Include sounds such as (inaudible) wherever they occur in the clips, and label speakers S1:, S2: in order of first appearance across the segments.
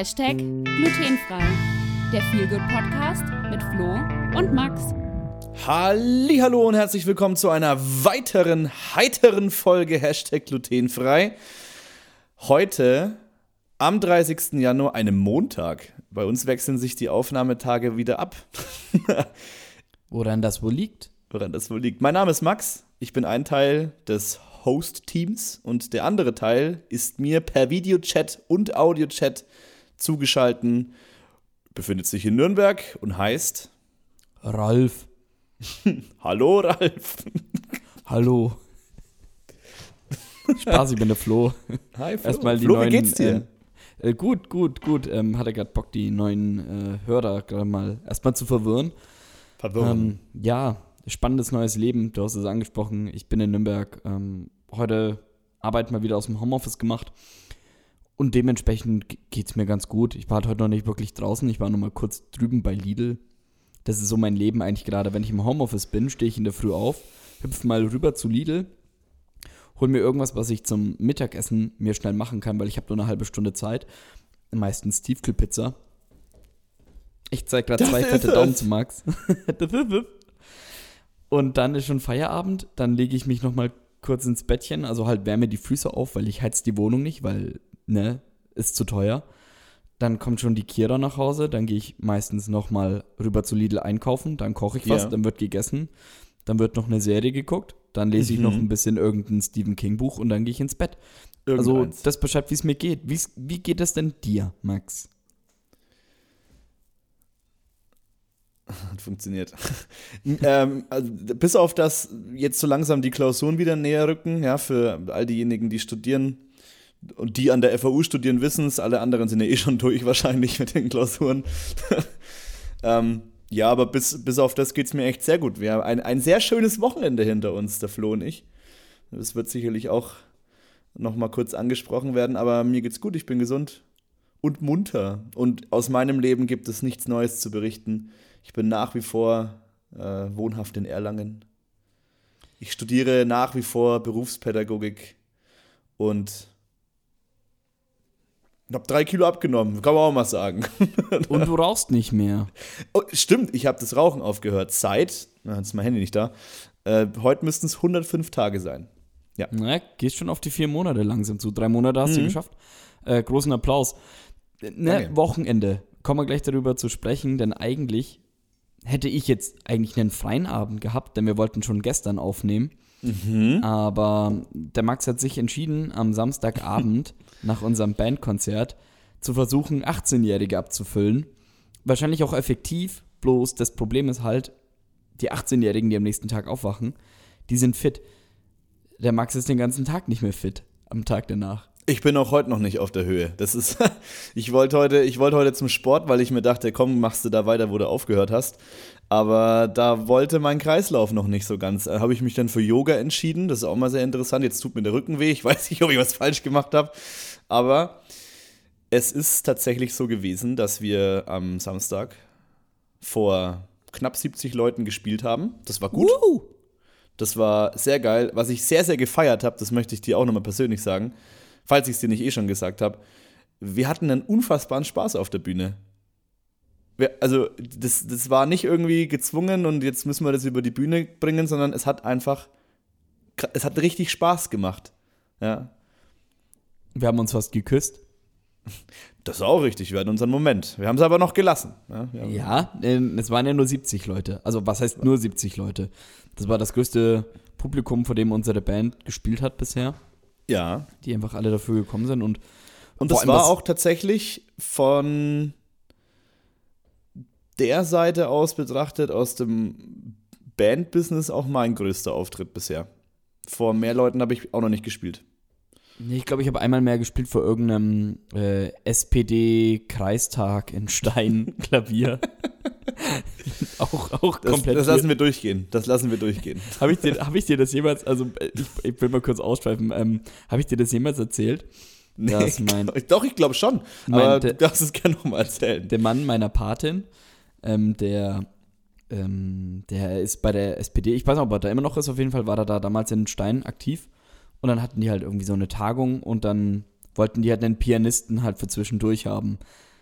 S1: Hashtag glutenfrei. Der Feelgood Podcast mit Flo und Max.
S2: Hallo und herzlich willkommen zu einer weiteren heiteren Folge Hashtag glutenfrei. Heute am 30. Januar, einem Montag. Bei uns wechseln sich die Aufnahmetage wieder ab. (laughs)
S3: Woran das wohl liegt?
S2: Woran das wohl liegt. Mein Name ist Max. Ich bin ein Teil des Host-Teams und der andere Teil ist mir per Videochat und Audiochat zugeschalten, befindet sich in Nürnberg und heißt
S3: Ralf. (laughs)
S2: Hallo Ralf.
S3: Hallo. Spaß, ich bin der Flo.
S2: Hi Flo.
S3: Erstmal die
S2: Flo,
S3: neuen.
S2: wie geht's dir?
S3: Äh, äh, gut, gut, gut. Ähm, hatte gerade Bock, die neuen äh, Hörer gerade mal erstmal zu verwirren. Ähm, ja, spannendes neues Leben. Du hast es angesprochen. Ich bin in Nürnberg. Ähm, heute Arbeit mal wieder aus dem Homeoffice gemacht. Und dementsprechend geht es mir ganz gut. Ich war halt heute noch nicht wirklich draußen. Ich war noch mal kurz drüben bei Lidl. Das ist so mein Leben eigentlich gerade. Wenn ich im Homeoffice bin, stehe ich in der Früh auf, hüpfe mal rüber zu Lidl, hol mir irgendwas, was ich zum Mittagessen mir schnell machen kann, weil ich habe nur eine halbe Stunde Zeit. Meistens Tiefkühlpizza. Ich zeige gerade zwei fette
S2: es.
S3: Daumen zu Max. (laughs) Und dann ist schon Feierabend. Dann lege ich mich noch mal kurz ins Bettchen, also halt wärme die Füße auf, weil ich heiz die Wohnung nicht, weil, ne, ist zu teuer. Dann kommt schon die Kira nach Hause, dann gehe ich meistens noch mal rüber zu Lidl einkaufen, dann koche ich was,
S2: Ja.
S3: dann wird gegessen, dann wird noch eine Serie geguckt, dann lese ich
S2: Mhm.
S3: noch ein bisschen irgendein Stephen King Buch und dann gehe ich ins Bett. Also
S2: Irgendeins.
S3: das beschreibt, wie es mir geht. Wie's, wie geht es denn dir, Max?
S2: Hat (laughs) funktioniert. (laughs) ähm, also, bis auf das jetzt so langsam die Klausuren wieder näher rücken, ja, für all diejenigen, die studieren und die an der FAU studieren, wissen es, alle anderen sind ja eh schon durch wahrscheinlich mit den Klausuren. (laughs) ähm, ja, aber bis, bis auf das geht es mir echt sehr gut. Wir haben ein, ein sehr schönes Wochenende hinter uns, der Flo und ich. Das wird sicherlich auch noch mal kurz angesprochen werden, aber mir geht's gut, ich bin gesund und munter. Und aus meinem Leben gibt es nichts Neues zu berichten. Ich bin nach wie vor äh, wohnhaft in Erlangen. Ich studiere nach wie vor Berufspädagogik und habe drei Kilo abgenommen, kann man auch mal sagen. (laughs)
S3: Und du rauchst nicht mehr.
S2: Oh, stimmt, ich habe das Rauchen aufgehört. Seit, na, jetzt ist mein Handy nicht da, äh, heute müssten es 105 Tage sein.
S3: Na, gehst schon auf die vier Monate langsam zu. Drei Monate hast du
S2: Mhm.
S3: geschafft. Äh, großen Applaus. Ne,
S2: Danke.
S3: Wochenende. Kommen wir gleich darüber zu sprechen, denn eigentlich hätte ich jetzt eigentlich einen freien Abend gehabt, denn wir wollten schon gestern aufnehmen.
S2: Mhm.
S3: Aber der Max hat sich entschieden, am Samstagabend (laughs) nach unserem Bandkonzert zu versuchen, 18-Jährige abzufüllen. Wahrscheinlich auch effektiv, bloß das Problem ist halt, die 18-Jährigen, die am nächsten Tag aufwachen, die sind fit. Der Max ist den ganzen Tag nicht mehr fit, am Tag danach.
S2: Ich bin auch heute noch nicht auf der Höhe. Das ist, (laughs) ich wollte heute, ich wollte heute zum Sport, weil ich mir dachte, komm, machst du da weiter, wo du aufgehört hast. Aber da wollte mein Kreislauf noch nicht so ganz. Da habe ich mich dann für Yoga entschieden. Das ist auch mal sehr interessant. Jetzt tut mir der Rücken weh. Ich (laughs) weiß nicht, ob ich was falsch gemacht habe. Aber es ist tatsächlich so gewesen, dass wir am Samstag vor knapp 70 Leuten gespielt haben. Das war gut. Das war sehr geil. Was ich sehr, sehr gefeiert habe, das möchte ich dir auch nochmal persönlich sagen, falls ich es dir nicht eh schon gesagt habe. Wir hatten einen unfassbaren Spaß auf der Bühne. Wir, also, das, das war nicht irgendwie gezwungen und jetzt müssen wir das über die Bühne bringen, sondern es hat einfach, es hat richtig Spaß gemacht. Ja.
S3: Wir haben uns fast geküsst.
S2: Das ist auch richtig, wir hatten unseren Moment. Wir haben es aber noch gelassen. Ja,
S3: Ja, ähm, es waren ja nur 70 Leute. Also was heißt nur 70 Leute? Das war das größte Publikum, vor dem unsere Band gespielt hat bisher.
S2: Ja.
S3: Die einfach alle dafür gekommen sind und
S2: Und das war auch tatsächlich von der Seite aus betrachtet, aus dem Bandbusiness auch mein größter Auftritt bisher. Vor mehr Leuten habe ich auch noch nicht gespielt.
S3: Nee, ich glaube, ich habe einmal mehr gespielt vor irgendeinem äh, SPD-Kreistag in Stein Klavier. (laughs) auch auch
S2: Das,
S3: komplett.
S2: das lassen wir durchgehen. Das lassen wir durchgehen.
S3: Habe ich, dir- hab ich dir das jemals, also ich, ich will mal kurz ausschweifen, ähm, habe ich dir das jemals erzählt?
S2: Nee,
S3: mein-
S2: glaub- (laughs) doch, ich glaube schon.
S3: Mein-
S2: aber
S3: der-
S2: du darfst es gerne nochmal erzählen.
S3: Der Mann meiner Patin, ähm, der, ähm, der ist bei der SPD, ich weiß nicht, ob er da immer noch ist, auf jeden Fall war er da damals in Stein aktiv. Und dann hatten die halt irgendwie so eine Tagung und dann wollten die halt einen Pianisten halt für zwischendurch haben.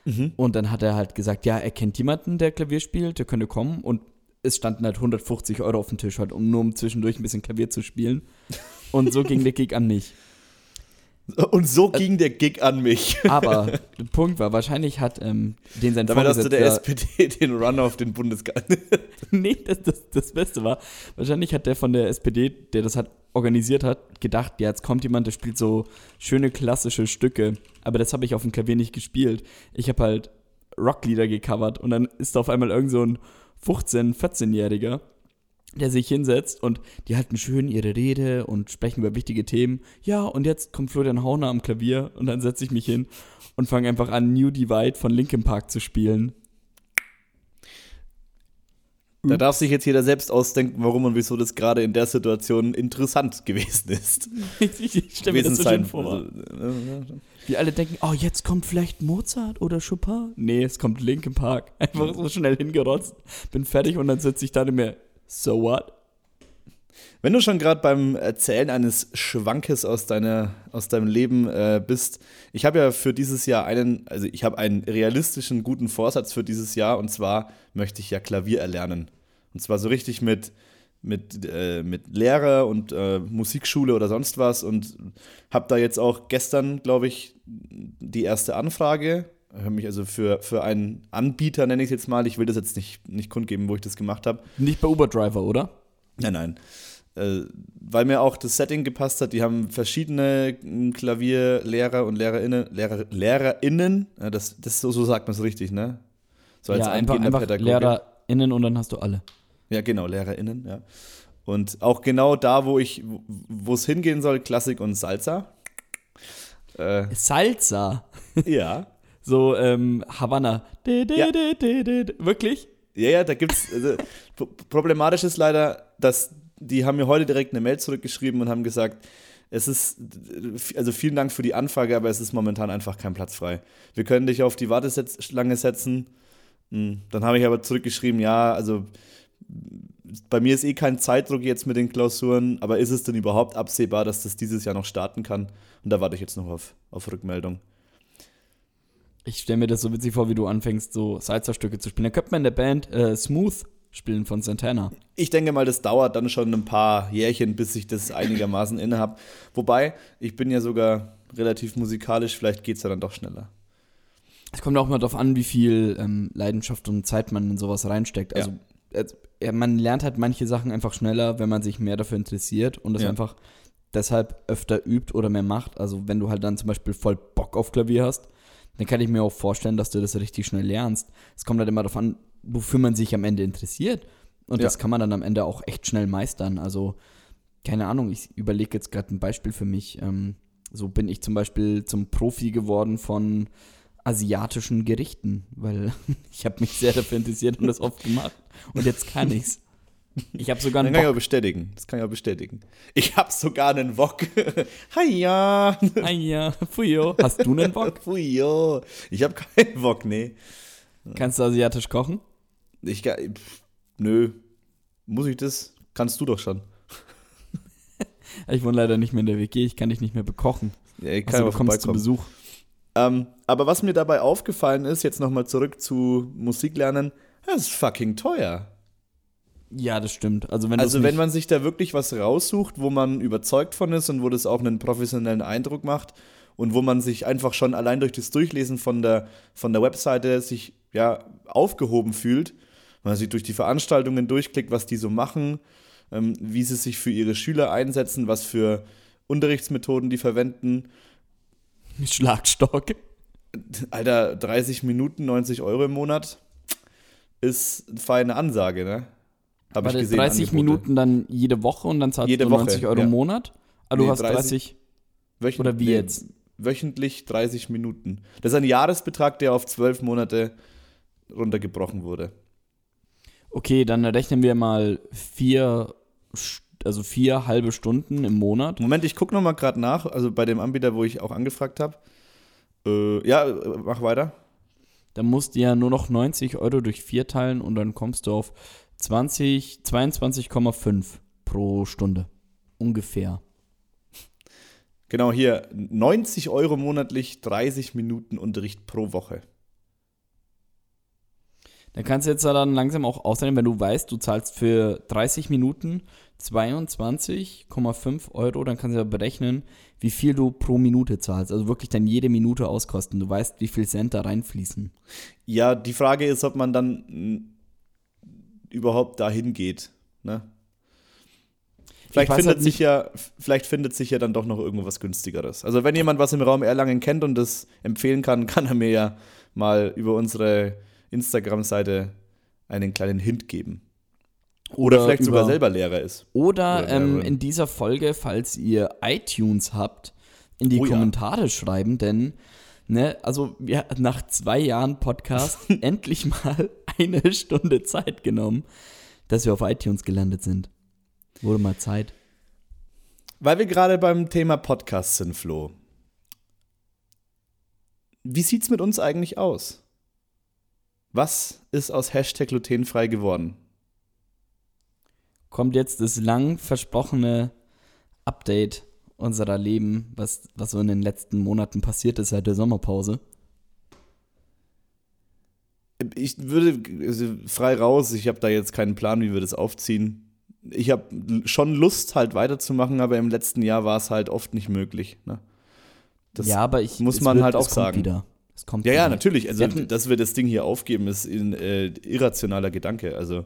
S3: Mhm. Und dann hat er halt gesagt, ja, er kennt jemanden, der Klavier spielt, der könnte kommen. Und es standen halt 150 Euro auf dem Tisch, halt, um nur um zwischendurch ein bisschen Klavier zu spielen. Und so ging der Gig an mich.
S2: Und so ging der Gig an mich. (laughs)
S3: Aber der Punkt war, wahrscheinlich hat ähm, den sein
S2: Damit hast du der SPD den Run auf den Bundeskanzler. (laughs)
S3: nee, das, das, das Beste war, wahrscheinlich hat der von der SPD, der das hat organisiert hat, gedacht, ja, jetzt kommt jemand, der spielt so schöne klassische Stücke. Aber das habe ich auf dem Klavier nicht gespielt. Ich habe halt Rocklieder gecovert und dann ist da auf einmal irgend so ein 15-, 14-Jähriger der sich hinsetzt und die halten schön ihre Rede und sprechen über wichtige Themen. Ja, und jetzt kommt Florian Hauner am Klavier und dann setze ich mich hin und fange einfach an, New Divide von Linkin Park zu spielen.
S2: Da darf sich jetzt jeder selbst ausdenken, warum und wieso das gerade in der Situation interessant gewesen ist. (laughs)
S3: ich stelle mir das so schön vor. Also, Die alle denken, oh, jetzt kommt vielleicht Mozart oder Chopin. Nee, es kommt Linkin Park. Einfach so schnell hingerotzt. Bin fertig und dann sitze ich da nicht mehr So what?
S2: Wenn du schon gerade beim Erzählen eines Schwankes aus, deiner, aus deinem Leben äh, bist, ich habe ja für dieses Jahr einen, also ich habe einen realistischen guten Vorsatz für dieses Jahr und zwar möchte ich ja Klavier erlernen. Und zwar so richtig mit, mit, äh, mit Lehrer und äh, Musikschule oder sonst was und habe da jetzt auch gestern, glaube ich, die erste Anfrage habe mich also für, für einen Anbieter, nenne ich es jetzt mal, ich will das jetzt nicht, nicht kundgeben, wo ich das gemacht habe.
S3: Nicht bei Uber Driver, oder?
S2: Nein, nein. Äh, weil mir auch das Setting gepasst hat. Die haben verschiedene Klavierlehrer und Lehrerinnen, Lehrer, Lehrerinnen, ja, das, das so, so sagt man es richtig, ne?
S3: So als ja, einfach, einfach Lehrerinnen und dann hast du alle.
S2: Ja, genau, Lehrerinnen, ja. Und auch genau da, wo ich, wo es hingehen soll, Klassik und Salsa.
S3: Äh, Salsa?
S2: Ja. (laughs)
S3: So ähm, Havanna. De, de, ja. de, Wirklich?
S2: Ja, ja, da gibt's. Also, problematisch ist leider, dass die haben mir heute direkt eine Mail zurückgeschrieben und haben gesagt, es ist, also vielen Dank für die Anfrage, aber es ist momentan einfach kein Platz frei. Wir können dich auf die Warteschlange setzen. Hm, dann habe ich aber zurückgeschrieben, ja, also bei mir ist eh kein Zeitdruck jetzt mit den Klausuren, aber ist es denn überhaupt absehbar, dass das dieses Jahr noch starten kann? Und da warte ich jetzt noch auf, auf Rückmeldung.
S3: Ich stelle mir das so witzig vor, wie du anfängst, so Salsa-Stücke zu spielen. Da könnte man in der Band äh, Smooth spielen von Santana.
S2: Ich denke mal, das dauert dann schon ein paar Jährchen, bis ich das einigermaßen (laughs) inne habe. Wobei, ich bin ja sogar relativ musikalisch, vielleicht geht es ja dann doch schneller.
S3: Es kommt auch mal darauf an, wie viel ähm, Leidenschaft und Zeit man in sowas reinsteckt. Also, ja. äh, man lernt halt manche Sachen einfach schneller, wenn man sich mehr dafür interessiert und es ja. einfach deshalb öfter übt oder mehr macht. Also, wenn du halt dann zum Beispiel voll Bock auf Klavier hast, dann kann ich mir auch vorstellen, dass du das richtig schnell lernst. Es kommt halt immer darauf an, wofür man sich am Ende interessiert. Und ja. das kann man dann am Ende auch echt schnell meistern. Also, keine Ahnung, ich überlege jetzt gerade ein Beispiel für mich. Ähm, so bin ich zum Beispiel zum Profi geworden von asiatischen Gerichten, weil (laughs) ich habe mich sehr dafür interessiert und das oft gemacht. Und jetzt kann ich's. Ich habe sogar
S2: einen Das kann ich auch bestätigen. Das kann ich auch bestätigen. Ich habe sogar einen Wok. (laughs) Hiya.
S3: Hiya. Fuyo. Hast du einen Wok? (laughs)
S2: Fuyo. Ich habe keinen Wok, nee.
S3: Kannst du asiatisch kochen?
S2: Ich pff, nö. Muss ich das? Kannst du doch schon. (laughs)
S3: ich wohne leider nicht mehr in der WG, ich kann dich nicht mehr bekochen.
S2: Ja, ich kann also, du kommst
S3: zu Besuch.
S2: Ähm, aber was mir dabei aufgefallen ist, jetzt nochmal zurück zu Musiklernen, das ist fucking teuer.
S3: Ja, das stimmt. Also, wenn,
S2: also wenn man sich da wirklich was raussucht, wo man überzeugt von ist und wo das auch einen professionellen Eindruck macht und wo man sich einfach schon allein durch das Durchlesen von der, von der Webseite sich ja aufgehoben fühlt, man sich durch die Veranstaltungen durchklickt, was die so machen, ähm, wie sie sich für ihre Schüler einsetzen, was für Unterrichtsmethoden die verwenden.
S3: Schlagstock.
S2: Alter, 30 Minuten, 90 Euro im Monat ist eine feine Ansage, ne?
S3: Habe ich gesehen. 30 Angebote. Minuten dann jede Woche und dann zahlst
S2: jede
S3: du 90 Woche, Euro ja. im Monat? Ah, nee, du hast 30.
S2: 30 oder wie nee, jetzt? Wöchentlich 30 Minuten. Das ist ein Jahresbetrag, der auf 12 Monate runtergebrochen wurde.
S3: Okay, dann rechnen wir mal vier, also vier halbe Stunden im Monat.
S2: Moment, ich gucke nochmal gerade nach, also bei dem Anbieter, wo ich auch angefragt habe. Äh, ja, mach weiter.
S3: Dann musst du ja nur noch 90 Euro durch vier teilen und dann kommst du auf 20, 22,5 pro Stunde. Ungefähr.
S2: Genau hier, 90 Euro monatlich, 30 Minuten Unterricht pro Woche.
S3: Da kannst du jetzt dann langsam auch ausrechnen, wenn du weißt, du zahlst für 30 Minuten 22,5 Euro, dann kannst du ja berechnen, wie viel du pro Minute zahlst. Also wirklich dann jede Minute auskosten. Du weißt, wie viel Cent da reinfließen.
S2: Ja, die Frage ist, ob man dann überhaupt dahin geht. Ne? Vielleicht findet, halt sich ja, vielleicht findet sich ja dann doch noch irgendwas günstigeres. Also wenn jemand was im Raum Erlangen kennt und das empfehlen kann, (laughs) kann er mir ja mal über unsere Instagram-Seite einen kleinen Hint geben. Oder, oder vielleicht sogar selber Lehrer ist.
S3: Oder, oder ähm, in dieser Folge, falls ihr iTunes habt, in die oh, Kommentare ja. schreiben, denn ne, also wir nach zwei Jahren Podcast (laughs) endlich mal eine Stunde Zeit genommen, dass wir auf iTunes gelandet sind. Wurde mal Zeit.
S2: Weil wir gerade beim Thema Podcast sind, Flo. Wie sieht's mit uns eigentlich aus? Was ist aus Hashtag glutenfrei geworden?
S3: Kommt jetzt das lang versprochene Update unserer Leben, was, was so in den letzten Monaten passiert ist seit der Sommerpause?
S2: Ich würde also frei raus, ich habe da jetzt keinen Plan, wie wir das aufziehen ich habe schon Lust, halt weiterzumachen, aber im letzten Jahr war es halt oft nicht möglich. Ne?
S3: Das ja, aber ich,
S2: muss man wird, halt auch sagen.
S3: Wieder. Es kommt
S2: ja, wieder. ja, natürlich. Also, dass wir das Ding hier aufgeben, ist ein äh, irrationaler Gedanke. Also,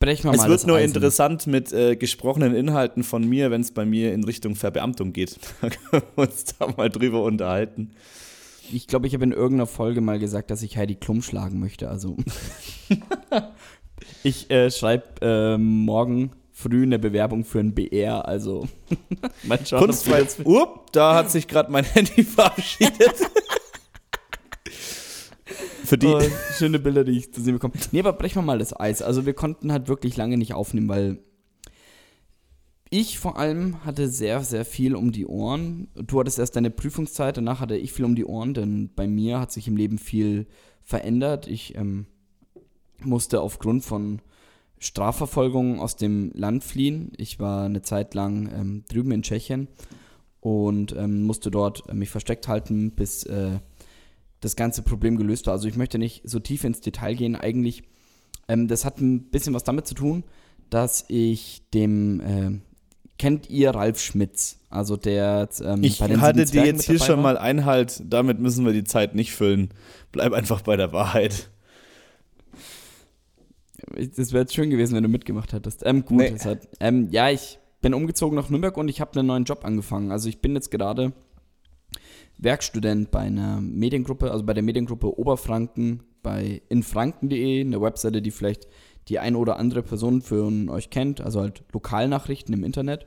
S3: Brech mal
S2: es wird nur Eisen. interessant mit äh, gesprochenen Inhalten von mir, wenn es bei mir in Richtung Verbeamtung geht. (laughs) da können wir uns da mal drüber unterhalten.
S3: Ich glaube, ich habe in irgendeiner Folge mal gesagt, dass ich Heidi Klum schlagen möchte. Also (laughs) Ich äh, schreibe äh, morgen früh eine Bewerbung für ein BR, also (laughs)
S2: mal schauen. Kunstfrei. Upp, da hat sich gerade mein Handy verabschiedet.
S3: Für die schöne Bilder, die ich zu sehen bekomme. Nee, aber brechen wir mal das Eis. Also wir konnten halt wirklich lange nicht aufnehmen, weil ich vor allem hatte sehr, sehr viel um die Ohren. Du hattest erst deine Prüfungszeit, danach hatte ich viel um die Ohren, denn bei mir hat sich im Leben viel verändert. Ich ähm, musste aufgrund von Strafverfolgung aus dem Land fliehen. Ich war eine Zeit lang ähm, drüben in Tschechien und ähm, musste dort äh, mich versteckt halten, bis äh, das ganze Problem gelöst war. Also ich möchte nicht so tief ins Detail gehen. Eigentlich, ähm, das hat ein bisschen was damit zu tun, dass ich dem, äh, kennt ihr Ralf Schmitz? Also der
S2: ähm, Ich hatte dir jetzt hier schon mal Einhalt, damit müssen wir die Zeit nicht füllen. Bleib einfach bei der Wahrheit.
S3: Das wäre jetzt schön gewesen, wenn du mitgemacht hättest. Ähm, gut, nee. hat, ähm, ja, ich bin umgezogen nach Nürnberg und ich habe einen neuen Job angefangen. Also ich bin jetzt gerade Werkstudent bei einer Mediengruppe, also bei der Mediengruppe Oberfranken bei infranken.de, eine Webseite, die vielleicht die eine oder andere Person für euch kennt, also halt Lokalnachrichten im Internet.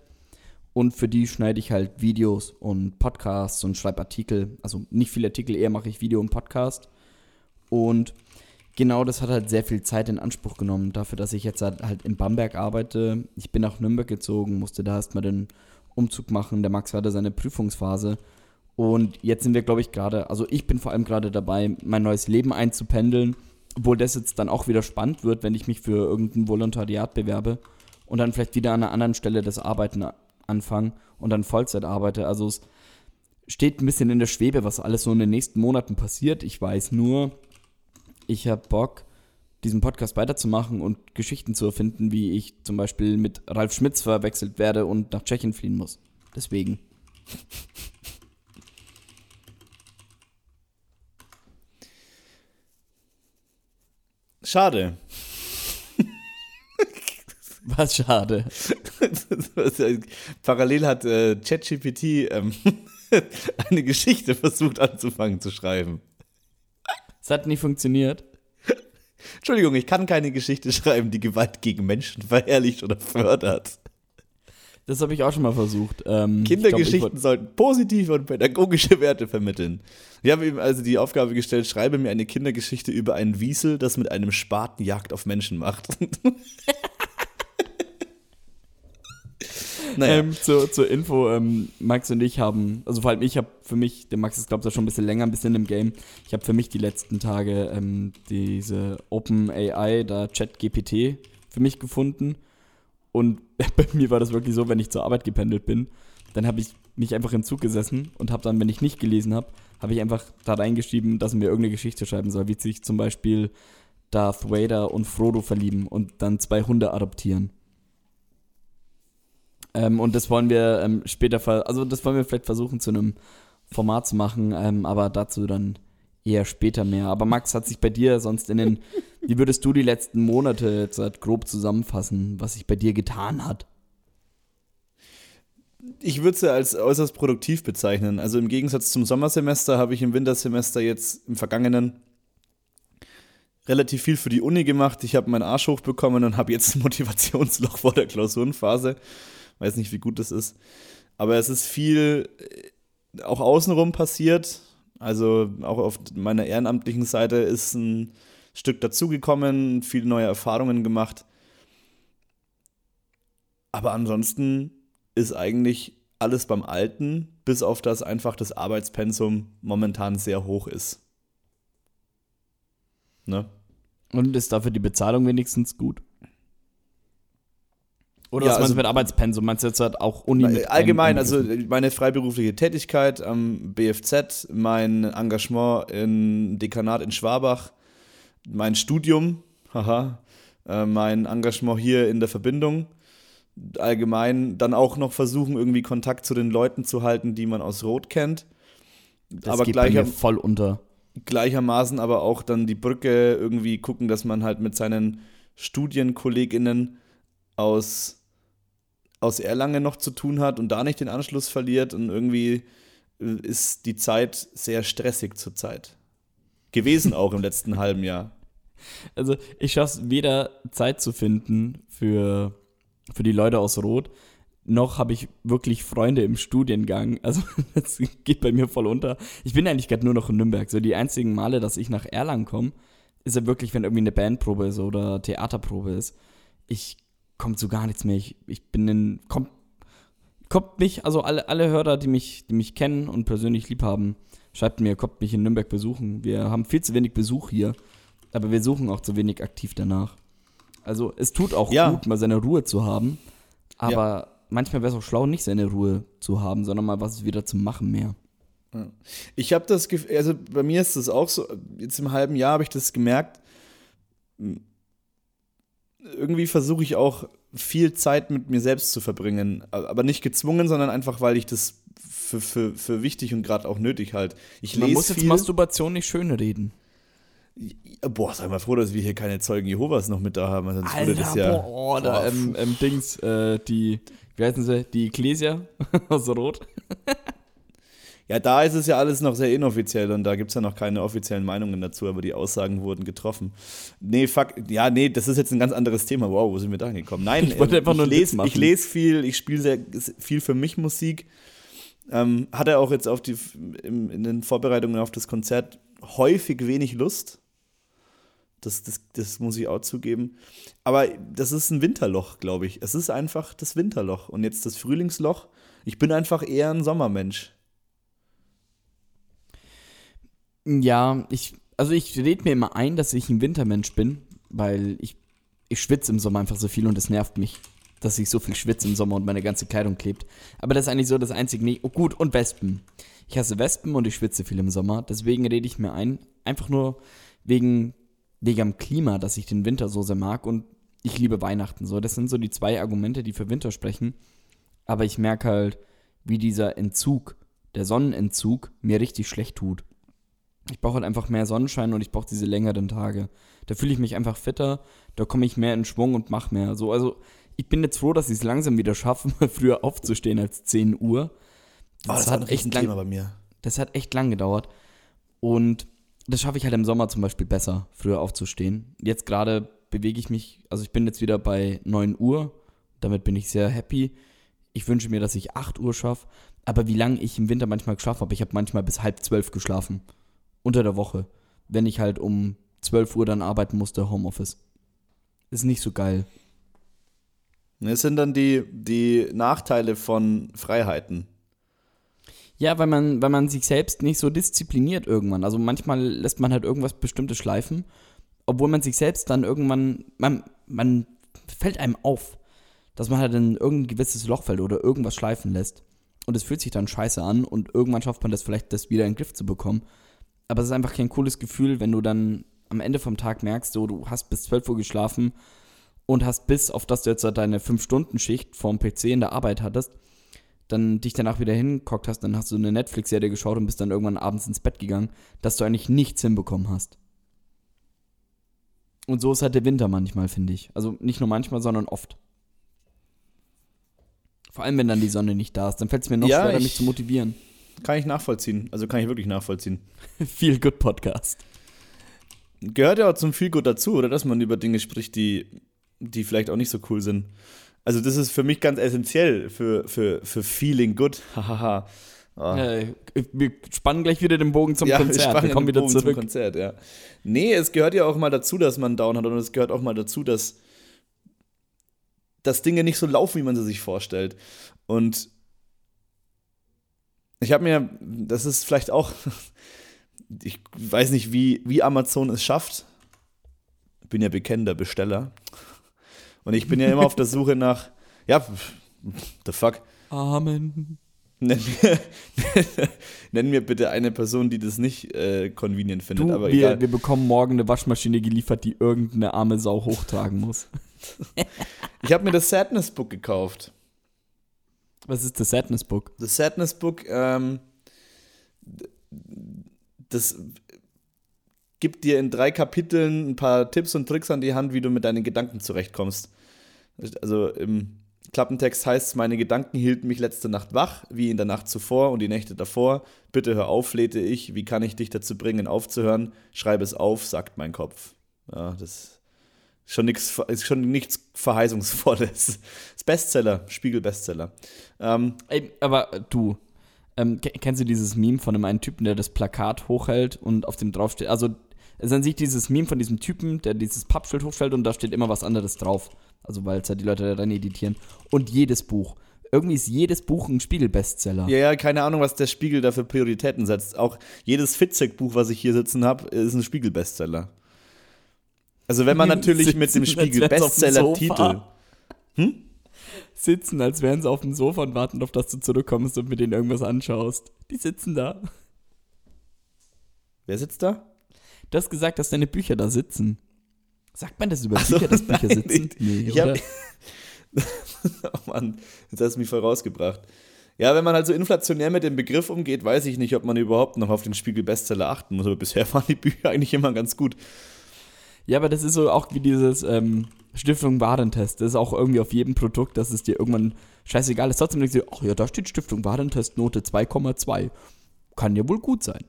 S3: Und für die schneide ich halt Videos und Podcasts und schreibe Artikel. Also nicht viele Artikel, eher mache ich Video und Podcast. Und genau das hat halt sehr viel Zeit in Anspruch genommen, dafür, dass ich jetzt halt in Bamberg arbeite. Ich bin nach Nürnberg gezogen, musste da erstmal den Umzug machen. Der Max hatte seine Prüfungsphase. Und jetzt sind wir, glaube ich, gerade, also ich bin vor allem gerade dabei, mein neues Leben einzupendeln, obwohl das jetzt dann auch wieder spannend wird, wenn ich mich für irgendein Volontariat bewerbe und dann vielleicht wieder an einer anderen Stelle das Arbeiten anfange und dann Vollzeit arbeite. Also es steht ein bisschen in der Schwebe, was alles so in den nächsten Monaten passiert. Ich weiß nur, ich habe Bock, diesen Podcast weiterzumachen und Geschichten zu erfinden, wie ich zum Beispiel mit Ralf Schmitz verwechselt werde und nach Tschechien fliehen muss. Deswegen.
S2: Schade. (laughs)
S3: Was schade.
S2: Parallel hat äh, ChatGPT ähm, (laughs) eine Geschichte versucht anzufangen zu schreiben.
S3: Es hat nicht funktioniert.
S2: Entschuldigung, ich kann keine Geschichte schreiben, die Gewalt gegen Menschen verherrlicht oder fördert.
S3: Das habe ich auch schon mal versucht.
S2: Ähm, Kindergeschichten glaub, sollten positive und pädagogische Werte vermitteln. Ich habe ihm also die Aufgabe gestellt, schreibe mir eine Kindergeschichte über einen Wiesel, das mit einem Spaten Jagd auf Menschen macht. (laughs)
S3: Naja. Ähm, zur, zur Info, ähm, Max und ich haben, also vor allem ich habe für mich, der Max ist glaube ich schon ein bisschen länger, ein bisschen im Game, ich habe für mich die letzten Tage ähm, diese Open AI, da Chat GPT für mich gefunden und (laughs) bei mir war das wirklich so, wenn ich zur Arbeit gependelt bin, dann habe ich mich einfach im Zug gesessen und habe dann, wenn ich nicht gelesen habe, habe ich einfach da reingeschrieben, dass mir irgendeine Geschichte schreiben soll, wie sich zum Beispiel Darth Vader und Frodo verlieben und dann zwei Hunde adoptieren. Ähm, und das wollen wir ähm, später, also das wollen wir vielleicht versuchen zu einem Format zu machen, ähm, aber dazu dann eher später mehr. Aber Max, hat sich bei dir sonst in den, wie würdest du die letzten Monate jetzt halt grob zusammenfassen, was sich bei dir getan hat?
S2: Ich würde ja als äußerst produktiv bezeichnen. Also im Gegensatz zum Sommersemester habe ich im Wintersemester jetzt im vergangenen relativ viel für die Uni gemacht. Ich habe meinen Arsch hochbekommen und habe jetzt ein (laughs) Motivationsloch vor der Klausurenphase. Weiß nicht, wie gut das ist. Aber es ist viel äh, auch außenrum passiert. Also auch auf meiner ehrenamtlichen Seite ist ein Stück dazugekommen, viele neue Erfahrungen gemacht. Aber ansonsten ist eigentlich alles beim Alten, bis auf das einfach das Arbeitspensum momentan sehr hoch ist.
S3: Ne? Und ist dafür die Bezahlung wenigstens gut? Oder
S2: ja,
S3: was also, meinst du mit Arbeitspensum? Meinst du jetzt halt auch Uni?
S2: Allgemein, also meine freiberufliche Tätigkeit am BFZ, mein Engagement im Dekanat in Schwabach, mein Studium, haha, äh, mein Engagement hier in der Verbindung, allgemein dann auch noch versuchen, irgendwie Kontakt zu den Leuten zu halten, die man aus Rot kennt.
S3: Das aber geht gleicher, voll unter.
S2: Gleichermaßen aber auch dann die Brücke irgendwie gucken, dass man halt mit seinen StudienkollegInnen aus aus Erlangen noch zu tun hat und da nicht den Anschluss verliert. Und irgendwie ist die Zeit sehr stressig zurzeit. Gewesen auch im letzten halben Jahr.
S3: Also ich schaffe es weder Zeit zu finden für, für die Leute aus Rot, noch habe ich wirklich Freunde im Studiengang. (laughs) Also das geht bei mir voll unter. Ich bin eigentlich gerade nur noch in Nürnberg. So die einzigen Male, dass ich nach Erlangen komme, ist ja wirklich, wenn irgendwie eine Bandprobe ist oder Theaterprobe ist. Ich kommt so gar nichts mehr. Ich, ich bin in, kommt, kommt mich, also alle, alle Hörer, die mich, die mich kennen und persönlich lieb haben, schreibt mir, kommt mich in Nürnberg besuchen. Wir haben viel zu wenig Besuch hier, aber wir suchen auch zu wenig aktiv danach. Also es tut auch ja. gut, mal seine Ruhe zu haben, aber ja. manchmal wäre es auch schlau, nicht seine Ruhe zu haben, sondern mal was wieder zu machen mehr.
S2: Ich habe das Gefühl, also bei mir ist das auch so, jetzt im halben Jahr habe ich das gemerkt, irgendwie versuche ich auch viel Zeit mit mir selbst zu verbringen. Aber nicht gezwungen, sondern einfach, weil ich das für, für, für wichtig und gerade auch nötig halt. Ich
S3: Man muss jetzt viel. Masturbation nicht schön reden.
S2: Boah, sei mal froh, dass wir hier keine Zeugen Jehovas noch mit da haben. Sonst
S3: Alter, würde das ja. Boah, oh, da, ähm, ähm, Dings, äh, die, wie heißen sie? Die Ecclesia (laughs) aus Rot.
S2: Ja, da ist es ja alles noch sehr inoffiziell und da gibt es ja noch keine offiziellen Meinungen dazu, aber die Aussagen wurden getroffen. Nee, fuck, ja, nee, das ist jetzt ein ganz anderes Thema. Wow, wo sind wir da hingekommen? Nein, ich, wollte einfach nur ich lese ich lese viel, ich spiele sehr viel für mich Musik. Ähm, hatte auch jetzt auf die, in, in den Vorbereitungen auf das Konzert häufig wenig Lust. Das, das, das muss ich auch zugeben. Aber das ist ein Winterloch, glaube ich. Es ist einfach das Winterloch. Und jetzt das Frühlingsloch. Ich bin einfach eher ein Sommermensch.
S3: Ja, ich, also ich rede mir immer ein, dass ich ein Wintermensch bin, weil ich, ich schwitze im Sommer einfach so viel und es nervt mich, dass ich so viel schwitze im Sommer und meine ganze Kleidung klebt. Aber das ist eigentlich so das einzige. Nee, oh gut, und Wespen. Ich hasse Wespen und ich schwitze viel im Sommer. Deswegen rede ich mir ein, einfach nur wegen, wegen dem Klima, dass ich den Winter so sehr mag und ich liebe Weihnachten. So, das sind so die zwei Argumente, die für Winter sprechen. Aber ich merke halt, wie dieser Entzug, der Sonnenentzug, mir richtig schlecht tut. Ich brauche halt einfach mehr Sonnenschein und ich brauche diese längeren Tage. Da fühle ich mich einfach fitter, da komme ich mehr in Schwung und mache mehr. So, also ich bin jetzt froh, dass ich es langsam wieder schaffe, (laughs) früher aufzustehen als 10 Uhr.
S2: Das, oh, das hat echt ein lang, Thema bei mir.
S3: Das hat echt lang gedauert. Und das schaffe ich halt im Sommer zum Beispiel besser, früher aufzustehen. Jetzt gerade bewege ich mich, also ich bin jetzt wieder bei 9 Uhr. Damit bin ich sehr happy. Ich wünsche mir, dass ich 8 Uhr schaffe. Aber wie lange ich im Winter manchmal geschlafen habe, ich habe manchmal bis halb zwölf geschlafen unter der Woche, wenn ich halt um 12 Uhr dann arbeiten musste, Homeoffice. Ist nicht so geil.
S2: Es sind dann die, die Nachteile von Freiheiten.
S3: Ja, weil man, weil man sich selbst nicht so diszipliniert irgendwann. Also manchmal lässt man halt irgendwas Bestimmtes schleifen, obwohl man sich selbst dann irgendwann, man, man fällt einem auf, dass man halt in irgendein gewisses Loch fällt oder irgendwas schleifen lässt. Und es fühlt sich dann scheiße an und irgendwann schafft man das vielleicht, das wieder in den Griff zu bekommen. Aber es ist einfach kein cooles Gefühl, wenn du dann am Ende vom Tag merkst, so, du hast bis 12 Uhr geschlafen und hast bis auf das du jetzt deine 5-Stunden-Schicht vorm PC in der Arbeit hattest, dann dich danach wieder hingeguckt hast, dann hast du eine Netflix-Serie geschaut und bist dann irgendwann abends ins Bett gegangen, dass du eigentlich nichts hinbekommen hast. Und so ist halt der Winter manchmal, finde ich. Also nicht nur manchmal, sondern oft. Vor allem, wenn dann die Sonne nicht da ist, dann fällt es mir noch ja, schwerer, mich zu motivieren.
S2: Kann ich nachvollziehen. Also kann ich wirklich nachvollziehen. (laughs)
S3: Feel Good Podcast.
S2: Gehört ja auch zum Feel Good dazu, oder? Dass man über Dinge spricht, die, die vielleicht auch nicht so cool sind. Also, das ist für mich ganz essentiell für, für, für Feeling Good. (laughs) Hahaha.
S3: oh. äh, wir spannen gleich wieder den Bogen zum ja, Konzert. Wir, wir kommen wieder Bogen zurück. Zum
S2: Konzert, ja. Nee, es gehört ja auch mal dazu, dass man Down hat und es gehört auch mal dazu, dass, dass Dinge nicht so laufen, wie man sie sich vorstellt. Und ich habe mir, das ist vielleicht auch, (laughs) ich weiß nicht, wie, wie Amazon es schafft. Ich bin ja bekennender Besteller. Und ich bin ja immer auf der Suche nach, ja, the fuck.
S3: Amen.
S2: Nenn mir, (laughs) nenn mir bitte eine Person, die das nicht äh, convenient findet. Du, aber
S3: wir, egal. wir bekommen morgen eine Waschmaschine geliefert, die irgendeine arme Sau hochtragen muss. (laughs)
S2: ich habe mir das Sadness Book gekauft.
S3: Was ist das Sadness Book?
S2: Das Sadness Book, ähm, das gibt dir in drei Kapiteln ein paar Tipps und Tricks an die Hand, wie du mit deinen Gedanken zurechtkommst. Also im Klappentext heißt es, meine Gedanken hielten mich letzte Nacht wach, wie in der Nacht zuvor und die Nächte davor. Bitte hör auf, flehte ich. Wie kann ich dich dazu bringen, aufzuhören? Schreibe es auf, sagt mein Kopf. Ja, das Schon, nix, ist schon nichts Verheißungsvolles. (laughs) Das Bestseller, Spiegel-Bestseller.
S3: Ähm, aber du, ähm, kennst du dieses Meme von einem einen Typen, der das Plakat hochhält und auf dem draufsteht? Also, es ist an sich dieses Meme von diesem Typen, der dieses Pappschild hochstellt und da steht immer was anderes drauf. Also, weil es halt die Leute da rein editieren. Und jedes Buch. Irgendwie ist jedes Buch ein Spiegel-Bestseller.
S2: Ja, ja, keine Ahnung, was der Spiegel da für Prioritäten setzt. Auch jedes Fitzek-Buch, was ich hier sitzen habe, ist ein Spiegel-Bestseller. Also wenn man (laughs) natürlich mit dem Spiegel Bestseller-Titel.
S3: Hm? Sitzen, als wären sie auf dem Sofa und warten auf, dass du zurückkommst und mit denen irgendwas anschaust. Die sitzen da.
S2: Wer sitzt da?
S3: Du hast gesagt, dass deine Bücher da sitzen. Sagt man das über Bücher, so, dass Bücher (laughs) nein, sitzen?
S2: Nee, ich oder? (laughs) oh Mann, jetzt hast du mich voll rausgebracht. Ja, wenn man halt so inflationär mit dem Begriff umgeht, weiß ich nicht, ob man überhaupt noch auf den Spiegel Bestseller achten muss. Aber bisher (laughs) waren die Bücher eigentlich immer ganz gut.
S3: Ja, aber das ist so auch wie dieses ähm, Stiftung Warentest. Das ist auch irgendwie auf jedem Produkt, dass es dir irgendwann scheißegal ist. Trotzdem denkst du, ach ja, da steht Stiftung Warentest, Note 2,2. Kann ja wohl gut sein.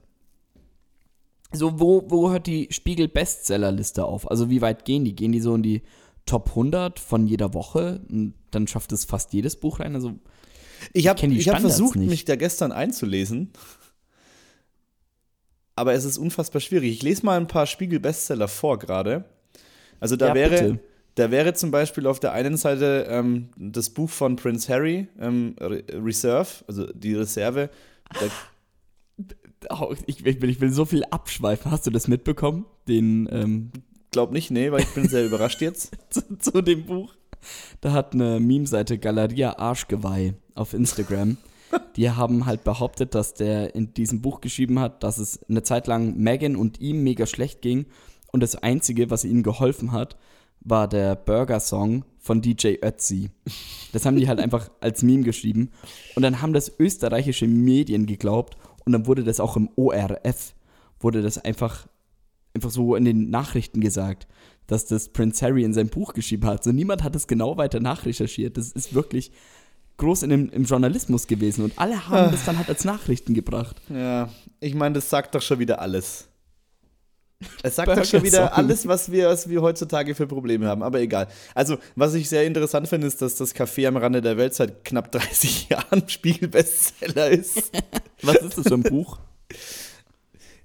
S3: So, wo, wo hört die Spiegel-Bestseller-Liste auf? Also, wie weit gehen die? Gehen die so in die Top 100 von jeder Woche? Und dann schafft es fast jedes Buch rein? Also,
S2: ich habe hab versucht, nicht. mich da gestern einzulesen aber es ist unfassbar schwierig. Ich lese mal ein paar Spiegel-Bestseller vor gerade. Also da ja, wäre. Da wäre zum Beispiel auf der einen Seite ähm, das Buch von Prince Harry, ähm, Reserve, also die Reserve.
S3: Oh, ich, ich, will, ich, will, so viel abschweifen. Hast du das mitbekommen? Den, ähm
S2: Glaub nicht, nee, weil ich bin sehr überrascht jetzt. (laughs)
S3: zu, zu, dem Buch. Da hat eine Meme-Seite Galeria Arschgeweih auf Instagram (laughs) die haben halt behauptet, dass der in diesem Buch geschrieben hat, dass es eine Zeit lang Megan und ihm mega schlecht ging und das Einzige, was ihnen geholfen hat, war der Burger-Song von DJ Ötzi. Das haben die halt (laughs) einfach als Meme geschrieben. Und dann haben das österreichische Medien geglaubt und dann wurde das auch im ORF, wurde das einfach, einfach so in den Nachrichten gesagt, dass das Prince Harry in sein Buch geschrieben hat. So niemand hat es genau weiter nachrecherchiert. Das ist wirklich groß in dem, im Journalismus gewesen und alle haben das dann halt als Nachrichten gebracht.
S2: Ja, ich meine, das sagt doch schon wieder alles. Es sagt doch schon wieder alles, was wir, was wir heutzutage für Probleme haben, aber egal. Also, was ich sehr interessant finde, ist, dass das Café am Rande der Welt seit knapp 30 (laughs) Jahren Spiegel-Bestseller ist. (laughs)
S3: was ist das für ein Buch?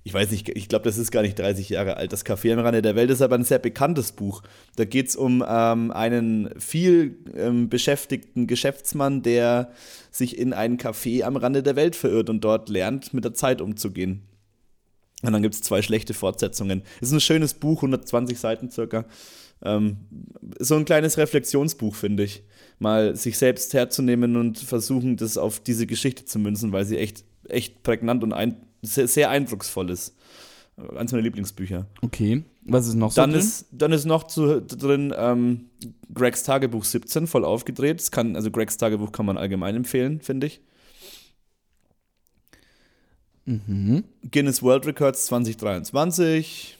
S2: ich weiß nicht, ich glaube, das ist gar nicht 30 Jahre alt. Das Café am Rande der Welt ist aber ein sehr bekanntes Buch. Da geht es um ähm, einen viel ähm, beschäftigten Geschäftsmann, der sich in ein Café am Rande der Welt verirrt und dort lernt, mit der Zeit umzugehen. Und dann gibt es zwei schlechte Fortsetzungen. Es ist ein schönes Buch, 120 Seiten circa. Ähm, so ein kleines Reflexionsbuch, finde ich. Mal sich selbst herzunehmen und versuchen, das auf diese Geschichte zu münzen, weil sie echt, echt prägnant und ein, sehr, sehr eindrucksvoll ist. Eins meiner Lieblingsbücher.
S3: Okay. Was ist noch so
S2: dann
S3: drin?
S2: Ist, dann ist noch zu, drin ähm, Gregs Tagebuch 17 voll aufgedreht. Das kann, also Gregs Tagebuch kann man allgemein empfehlen, finde ich.
S3: Mhm.
S2: Guinness World Records 2023.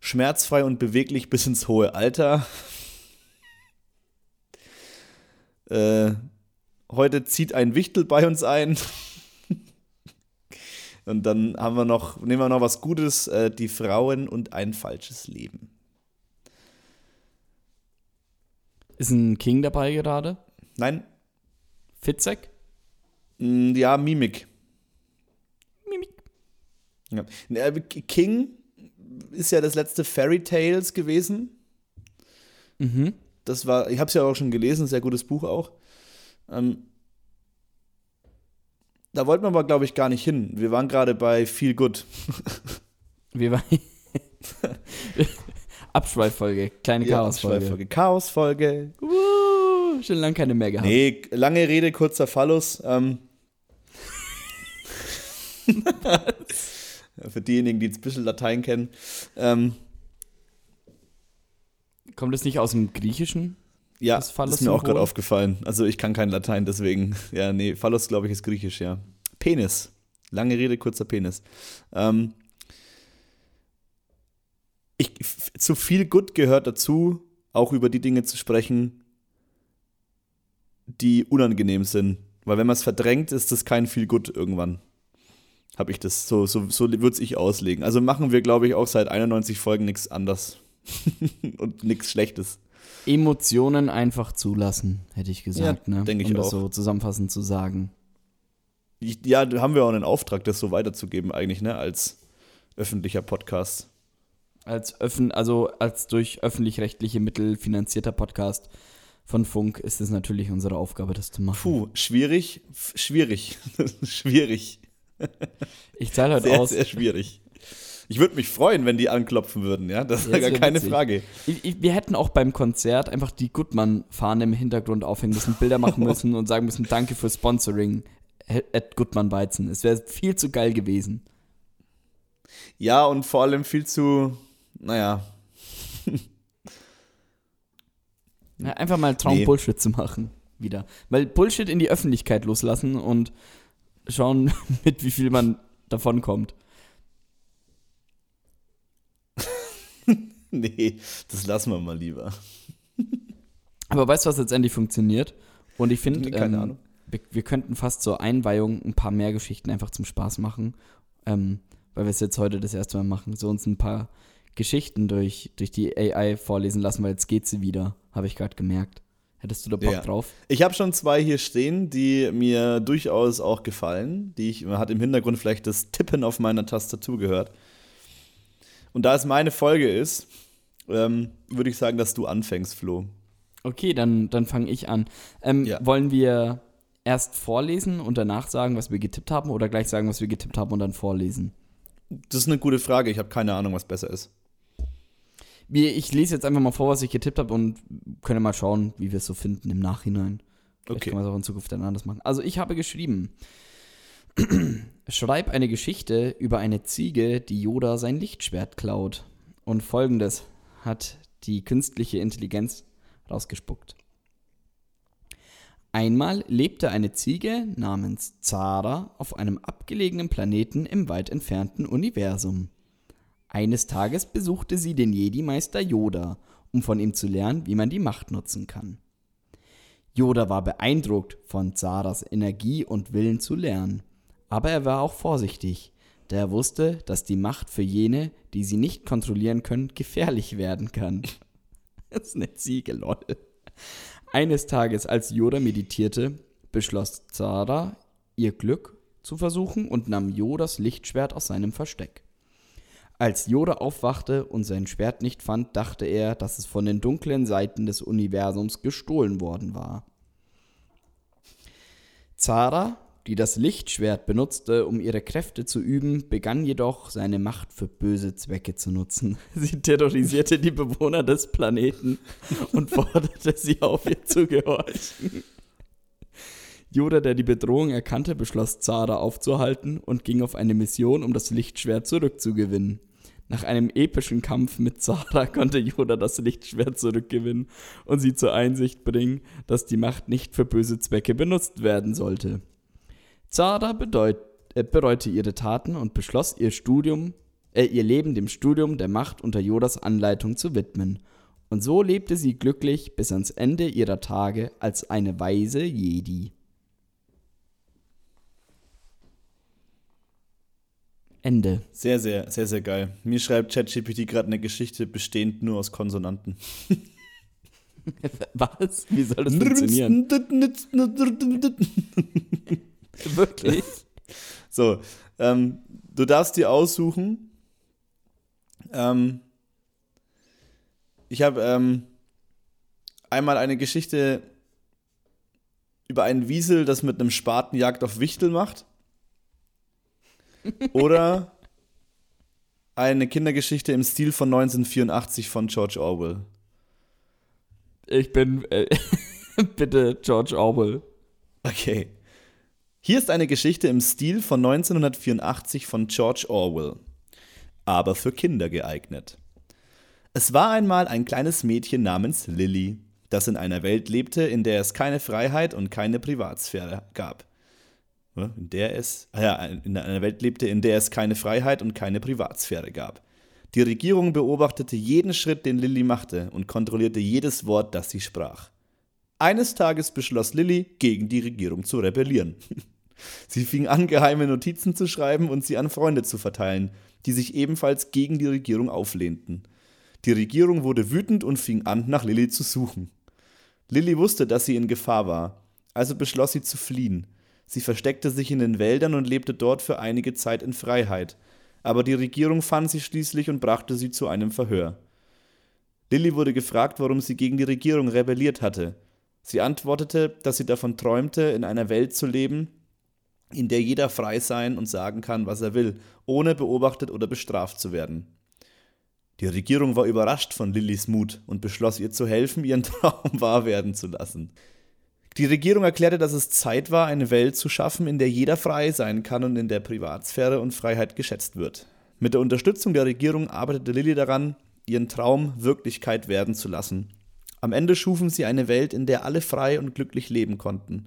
S2: Schmerzfrei und beweglich bis ins hohe Alter. (laughs) äh, heute zieht ein Wichtel bei uns ein. (laughs) und dann haben wir noch, nehmen wir noch was Gutes, äh, die Frauen und ein falsches Leben.
S3: Ist ein King dabei gerade?
S2: Nein,
S3: Fitzek?
S2: Mm, ja, Mimik.
S3: Mimik.
S2: Ja. Äh, King ist ja das letzte Fairy Tales gewesen.
S3: Mhm.
S2: Das war, ich habe es ja auch schon gelesen, sehr gutes Buch auch. Ähm, da wollten wir aber, glaube ich, gar nicht hin. Wir waren gerade bei Feel Good. (laughs)
S3: Wir waren. (laughs) Abschweiffolge, kleine Chaosfolge.
S2: Chaosfolge. Chaosfolge.
S3: Uh, schon lange keine mehr gehabt.
S2: Nee, lange Rede, kurzer Phallus. Ähm, (laughs) Für diejenigen, die jetzt ein bisschen Latein kennen. Ähm,
S3: Kommt es nicht aus dem Griechischen?
S2: ja,
S3: Das
S2: das ist mir auch gerade aufgefallen. Also ich kann kein Latein, deswegen. (laughs) Ja, nee, Phallus, glaube ich, ist griechisch, ja. Penis. Lange Rede, kurzer Penis. Ähm, ich, zu viel Gut gehört dazu, auch über die Dinge zu sprechen, die unangenehm sind. Weil wenn man es verdrängt, ist das kein viel Gut irgendwann. Habe ich das, so, so, so würde es ich auslegen. Also machen wir, glaube ich, auch seit 91 Folgen nichts anders. (laughs) Und nichts Schlechtes.
S3: Emotionen einfach zulassen, hätte ich gesagt,
S2: Ja,
S3: ne?
S2: denke ich
S3: um das
S2: auch.
S3: so zusammenfassend zu sagen.
S2: Ich, ja, da haben wir auch einen Auftrag, das so weiterzugeben, eigentlich, ne, als öffentlicher Podcast.
S3: Als öffn also als durch öffentlich-rechtliche Mittel finanzierter Podcast von Funk ist es natürlich unsere Aufgabe, das zu machen.
S2: Puh, schwierig, schwierig, (laughs) schwierig,
S3: Ich zahle heute
S2: sehr,
S3: aus.
S2: sehr schwierig. Ich würde mich freuen, wenn die anklopfen würden, ja, das ist
S3: Ja,
S2: gar keine
S3: witzig.
S2: Frage.
S3: Ich, ich, wir hätten auch beim Konzert einfach die Goodman-Fahne im Hintergrund aufhängen müssen, Bilder machen (laughs) müssen und sagen müssen, danke für Sponsoring at Goodman Weizen. Es wäre viel zu geil gewesen.
S2: Ja, und vor allem viel zu, naja, (laughs)
S3: Ja, einfach mal Traum
S2: Nee.
S3: Bullshit zu machen. Wieder. Weil Bullshit in die Öffentlichkeit loslassen und schauen, (laughs) mit wie viel man davon kommt. (laughs)
S2: nee, das lassen wir mal lieber. (laughs)
S3: Aber weißt du, was letztendlich funktioniert? Und ich finde, ähm, wir, wir könnten fast zur Einweihung ein paar mehr Geschichten einfach zum Spaß machen. Ähm, weil wir es jetzt heute das erste Mal machen. So uns ein paar Geschichten durch, durch die AI vorlesen lassen, weil jetzt geht sie wieder, habe ich gerade gemerkt. Hättest du da Bock
S2: Ja.
S3: drauf?
S2: Ich habe schon zwei hier stehen, die mir durchaus auch gefallen. Die ich, man hat im Hintergrund vielleicht das Tippen auf meiner Tastatur gehört. Und da es meine Folge ist, ähm, würde ich sagen, dass du anfängst, Flo.
S3: Okay, dann, dann fange ich an. Ähm,
S2: Ja.
S3: Wollen wir erst vorlesen und danach sagen, was wir getippt haben oder gleich sagen, was wir getippt haben und dann vorlesen?
S2: Das ist eine gute Frage. Ich habe keine Ahnung, was besser ist.
S3: Wir, ich lese jetzt einfach mal vor, was ich getippt habe und können mal schauen, wie wir es so finden im Nachhinein. Vielleicht
S2: Okay.
S3: kann man es auch in Zukunft dann anders machen. Also ich habe geschrieben, (clears throat) schreib eine Geschichte über eine Ziege, die Yoda sein Lichtschwert klaut. Und folgendes hat die künstliche Intelligenz rausgespuckt. Einmal lebte eine Ziege namens Zara auf einem abgelegenen Planeten im weit entfernten Universum. Eines Tages besuchte sie den Jedi-Meister Yoda, um von ihm zu lernen, wie man die Macht nutzen kann. Yoda war beeindruckt von Zaras Energie und Willen zu lernen, aber er war auch vorsichtig, da er wusste, dass die Macht für jene, die sie nicht kontrollieren können, gefährlich werden kann. (laughs) Das ist eine Ziege, lol. Eines Tages, als Yoda meditierte, beschloss Zara, ihr Glück zu versuchen und nahm Yodas Lichtschwert aus seinem Versteck. Als Yoda aufwachte und sein Schwert nicht fand, dachte er, dass es von den dunklen Seiten des Universums gestohlen worden war. Zara, die das Lichtschwert benutzte, um ihre Kräfte zu üben, begann jedoch, seine Macht für böse Zwecke zu nutzen. (laughs) Sie terrorisierte die Bewohner des Planeten und forderte sie auf, ihr zu gehorchen. Yoda, der die Bedrohung erkannte, beschloss Zara aufzuhalten und ging auf eine Mission, um das Lichtschwert zurückzugewinnen. Nach einem epischen Kampf mit Zara (laughs) konnte Yoda das Lichtschwert zurückgewinnen und sie zur Einsicht bringen, dass die Macht nicht für böse Zwecke benutzt werden sollte. Zara bedeut, äh, bereute ihre Taten und beschloss, ihr Studium, äh, ihr Leben dem Studium der Macht unter Yodas Anleitung zu widmen. Und so lebte sie glücklich bis ans Ende ihrer Tage als eine weise Jedi. Ende.
S2: Sehr, sehr, sehr, sehr geil. Mir schreibt ChatGPT gerade eine Geschichte bestehend nur aus Konsonanten. (laughs)
S3: Was? Wie soll das funktionieren? Wirklich?
S2: So, ähm, du darfst dir aussuchen. Ähm, ich habe ähm, einmal eine Geschichte über einen Wiesel, das mit einem Spaten Jagd auf Wichtel macht. Oder eine Kindergeschichte im Stil von 1984 von George Orwell.
S3: Ich bin äh, (laughs) bitte George Orwell.
S2: Okay. Hier ist eine Geschichte im Stil von 1984 von George Orwell, aber für Kinder geeignet. Es war einmal ein kleines Mädchen namens Lily, das in einer Welt lebte, in der es keine Freiheit und keine Privatsphäre gab in der es, ah ja, in einer Welt lebte, in der es keine Freiheit und keine Privatsphäre gab. Die Regierung beobachtete jeden Schritt, den Lilly machte und kontrollierte jedes Wort, das sie sprach. Eines Tages beschloss Lilly, gegen die Regierung zu rebellieren. (laughs) sie fing an, geheime Notizen zu schreiben und sie an Freunde zu verteilen, die sich ebenfalls gegen die Regierung auflehnten. Die Regierung wurde wütend und fing an, nach Lilly zu suchen. Lilly wusste, dass sie in Gefahr war, also beschloss sie zu fliehen. Sie versteckte sich in den Wäldern und lebte dort für einige Zeit in Freiheit. Aber die Regierung fand sie schließlich und brachte sie zu einem Verhör. Lilly wurde gefragt, warum sie gegen die Regierung rebelliert hatte. Sie antwortete, dass sie davon träumte, in einer Welt zu leben, in der jeder frei sein und sagen kann, was er will, ohne beobachtet oder bestraft zu werden. Die Regierung war überrascht von Lillys Mut und beschloss ihr zu helfen, ihren (laughs) Traum wahr werden zu lassen. Die Regierung erklärte, dass es Zeit war, eine Welt zu schaffen, in der jeder frei sein kann und in der Privatsphäre und Freiheit geschätzt wird. Mit der Unterstützung der Regierung arbeitete Lilly daran, ihren Traum Wirklichkeit werden zu lassen. Am Ende schufen sie eine Welt, in der alle frei und glücklich leben konnten.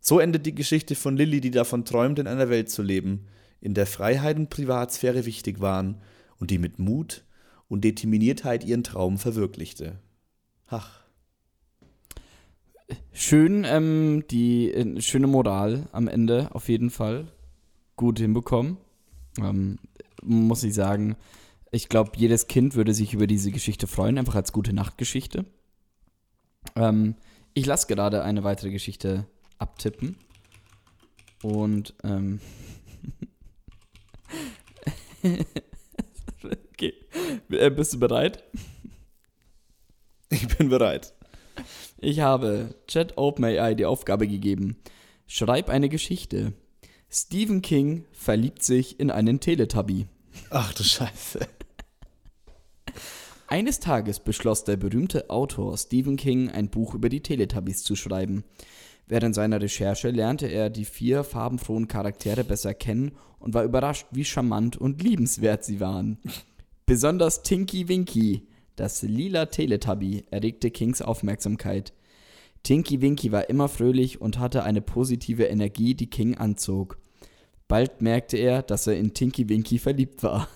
S2: So endet die Geschichte von Lilly, die davon träumt, in einer Welt zu leben, in der Freiheit und Privatsphäre wichtig waren und die mit Mut und Determiniertheit ihren Traum verwirklichte. Ach.
S3: Schön, ähm, die äh, schöne Moral am Ende auf jeden Fall. Gut hinbekommen. Ähm, muss ich sagen, ich glaube, jedes Kind würde sich über diese Geschichte freuen, einfach als gute Nachtgeschichte. Ähm, ich lasse gerade eine weitere Geschichte abtippen. Und, ähm. (laughs) okay. Äh, bist du bereit?
S2: Ich bin bereit.
S3: Ich habe Chat OpenAI die Aufgabe gegeben. Schreib eine Geschichte. Stephen King verliebt sich in einen Teletubby.
S2: Ach du Scheiße.
S3: Eines Tages beschloss der berühmte Autor Stephen King, ein Buch über die Teletubbies zu schreiben. Während seiner Recherche lernte er die vier farbenfrohen Charaktere besser kennen und war überrascht, wie charmant und liebenswert sie waren. Besonders Tinky Winky, das lila Teletubby erregte Kings Aufmerksamkeit. Tinky Winky war immer fröhlich und hatte eine positive Energie, die King anzog. Bald merkte er, dass er in Tinky Winky verliebt war.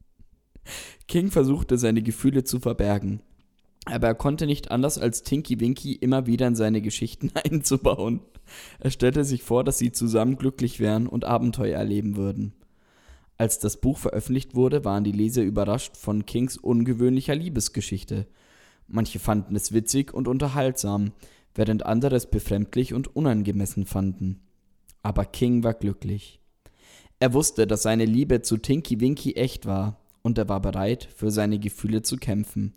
S3: (laughs) King versuchte seine Gefühle zu verbergen, aber er konnte nicht anders als Tinky Winky immer wieder in seine Geschichten (laughs) einzubauen. Er stellte sich vor, dass sie zusammen glücklich wären und Abenteuer erleben würden. Als das Buch veröffentlicht wurde, waren die Leser überrascht von Kings ungewöhnlicher Liebesgeschichte. Manche fanden es witzig und unterhaltsam, während andere es befremdlich und unangemessen fanden. Aber King war glücklich. Er wusste, dass seine Liebe zu Tinky Winky echt war, und er war bereit, für seine Gefühle zu kämpfen.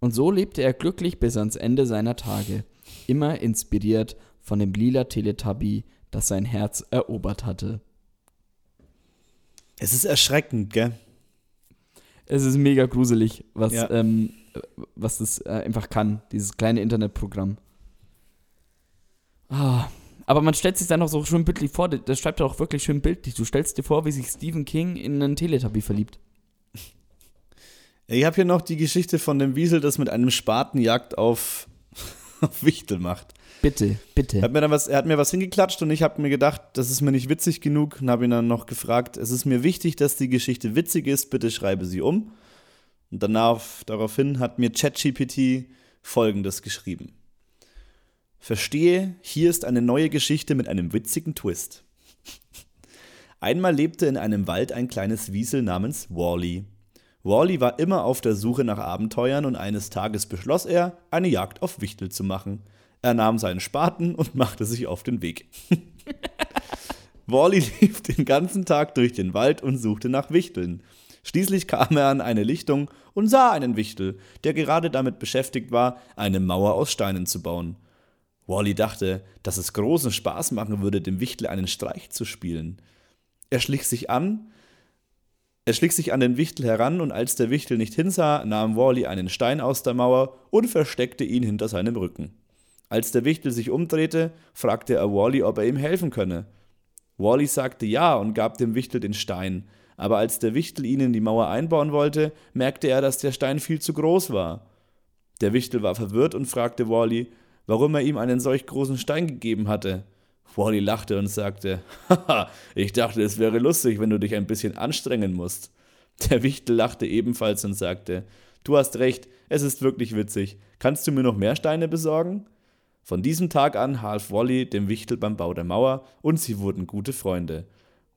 S3: Und so lebte er glücklich bis ans Ende seiner Tage, immer inspiriert von dem lila Teletubby, das sein Herz erobert hatte.
S2: Es ist erschreckend, gell?
S3: Es ist mega gruselig, was, ja. ähm, was das äh, einfach kann, dieses kleine Internetprogramm. Ah, aber man stellt sich dann auch so schön bildlich vor, das schreibt er auch wirklich schön bildlich. Du stellst dir vor, wie sich Stephen King in einen Teletubby verliebt.
S2: Ich habe hier noch die Geschichte von dem Wiesel, das mit einem Spatenjagd auf, (laughs) auf Wichtel macht.
S3: Bitte, bitte.
S2: Er hat mir, dann was, er hat mir was hingeklatscht und ich habe mir gedacht, das ist mir nicht witzig genug und habe ihn dann noch gefragt, es ist mir wichtig, dass die Geschichte witzig ist, bitte schreibe sie um. Und danach, daraufhin hat mir ChatGPT folgendes geschrieben. Verstehe, hier ist eine neue Geschichte mit einem witzigen Twist. Einmal lebte in einem Wald ein kleines Wiesel namens Wally. Wally war immer auf der Suche nach Abenteuern und eines Tages beschloss er, eine Jagd auf Wichtel zu machen. Er nahm seinen Spaten und machte sich auf den Weg. (laughs) Wally lief den ganzen Tag durch den Wald und suchte nach Wichteln. Schließlich kam er an eine Lichtung und sah einen Wichtel, der gerade damit beschäftigt war, eine Mauer aus Steinen zu bauen. Wally dachte, dass es großen Spaß machen würde, dem Wichtel einen Streich zu spielen. Er schlich sich an, er schlich sich an den Wichtel heran und als der Wichtel nicht hinsah, nahm Wally einen Stein aus der Mauer und versteckte ihn hinter seinem Rücken. Als der Wichtel sich umdrehte, fragte er Wally, ob er ihm helfen könne. Wally sagte ja und gab dem Wichtel den Stein, aber als der Wichtel ihn in die Mauer einbauen wollte, merkte er, dass der Stein viel zu groß war. Der Wichtel war verwirrt und fragte Wally, warum er ihm einen solch großen Stein gegeben hatte. Wally lachte und sagte, Haha, ich dachte, es wäre lustig, wenn du dich ein bisschen anstrengen musst. Der Wichtel lachte ebenfalls und sagte, Du hast recht, es ist wirklich witzig. Kannst du mir noch mehr Steine besorgen? Von diesem Tag an half Wally dem Wichtel beim Bau der Mauer und sie wurden gute Freunde.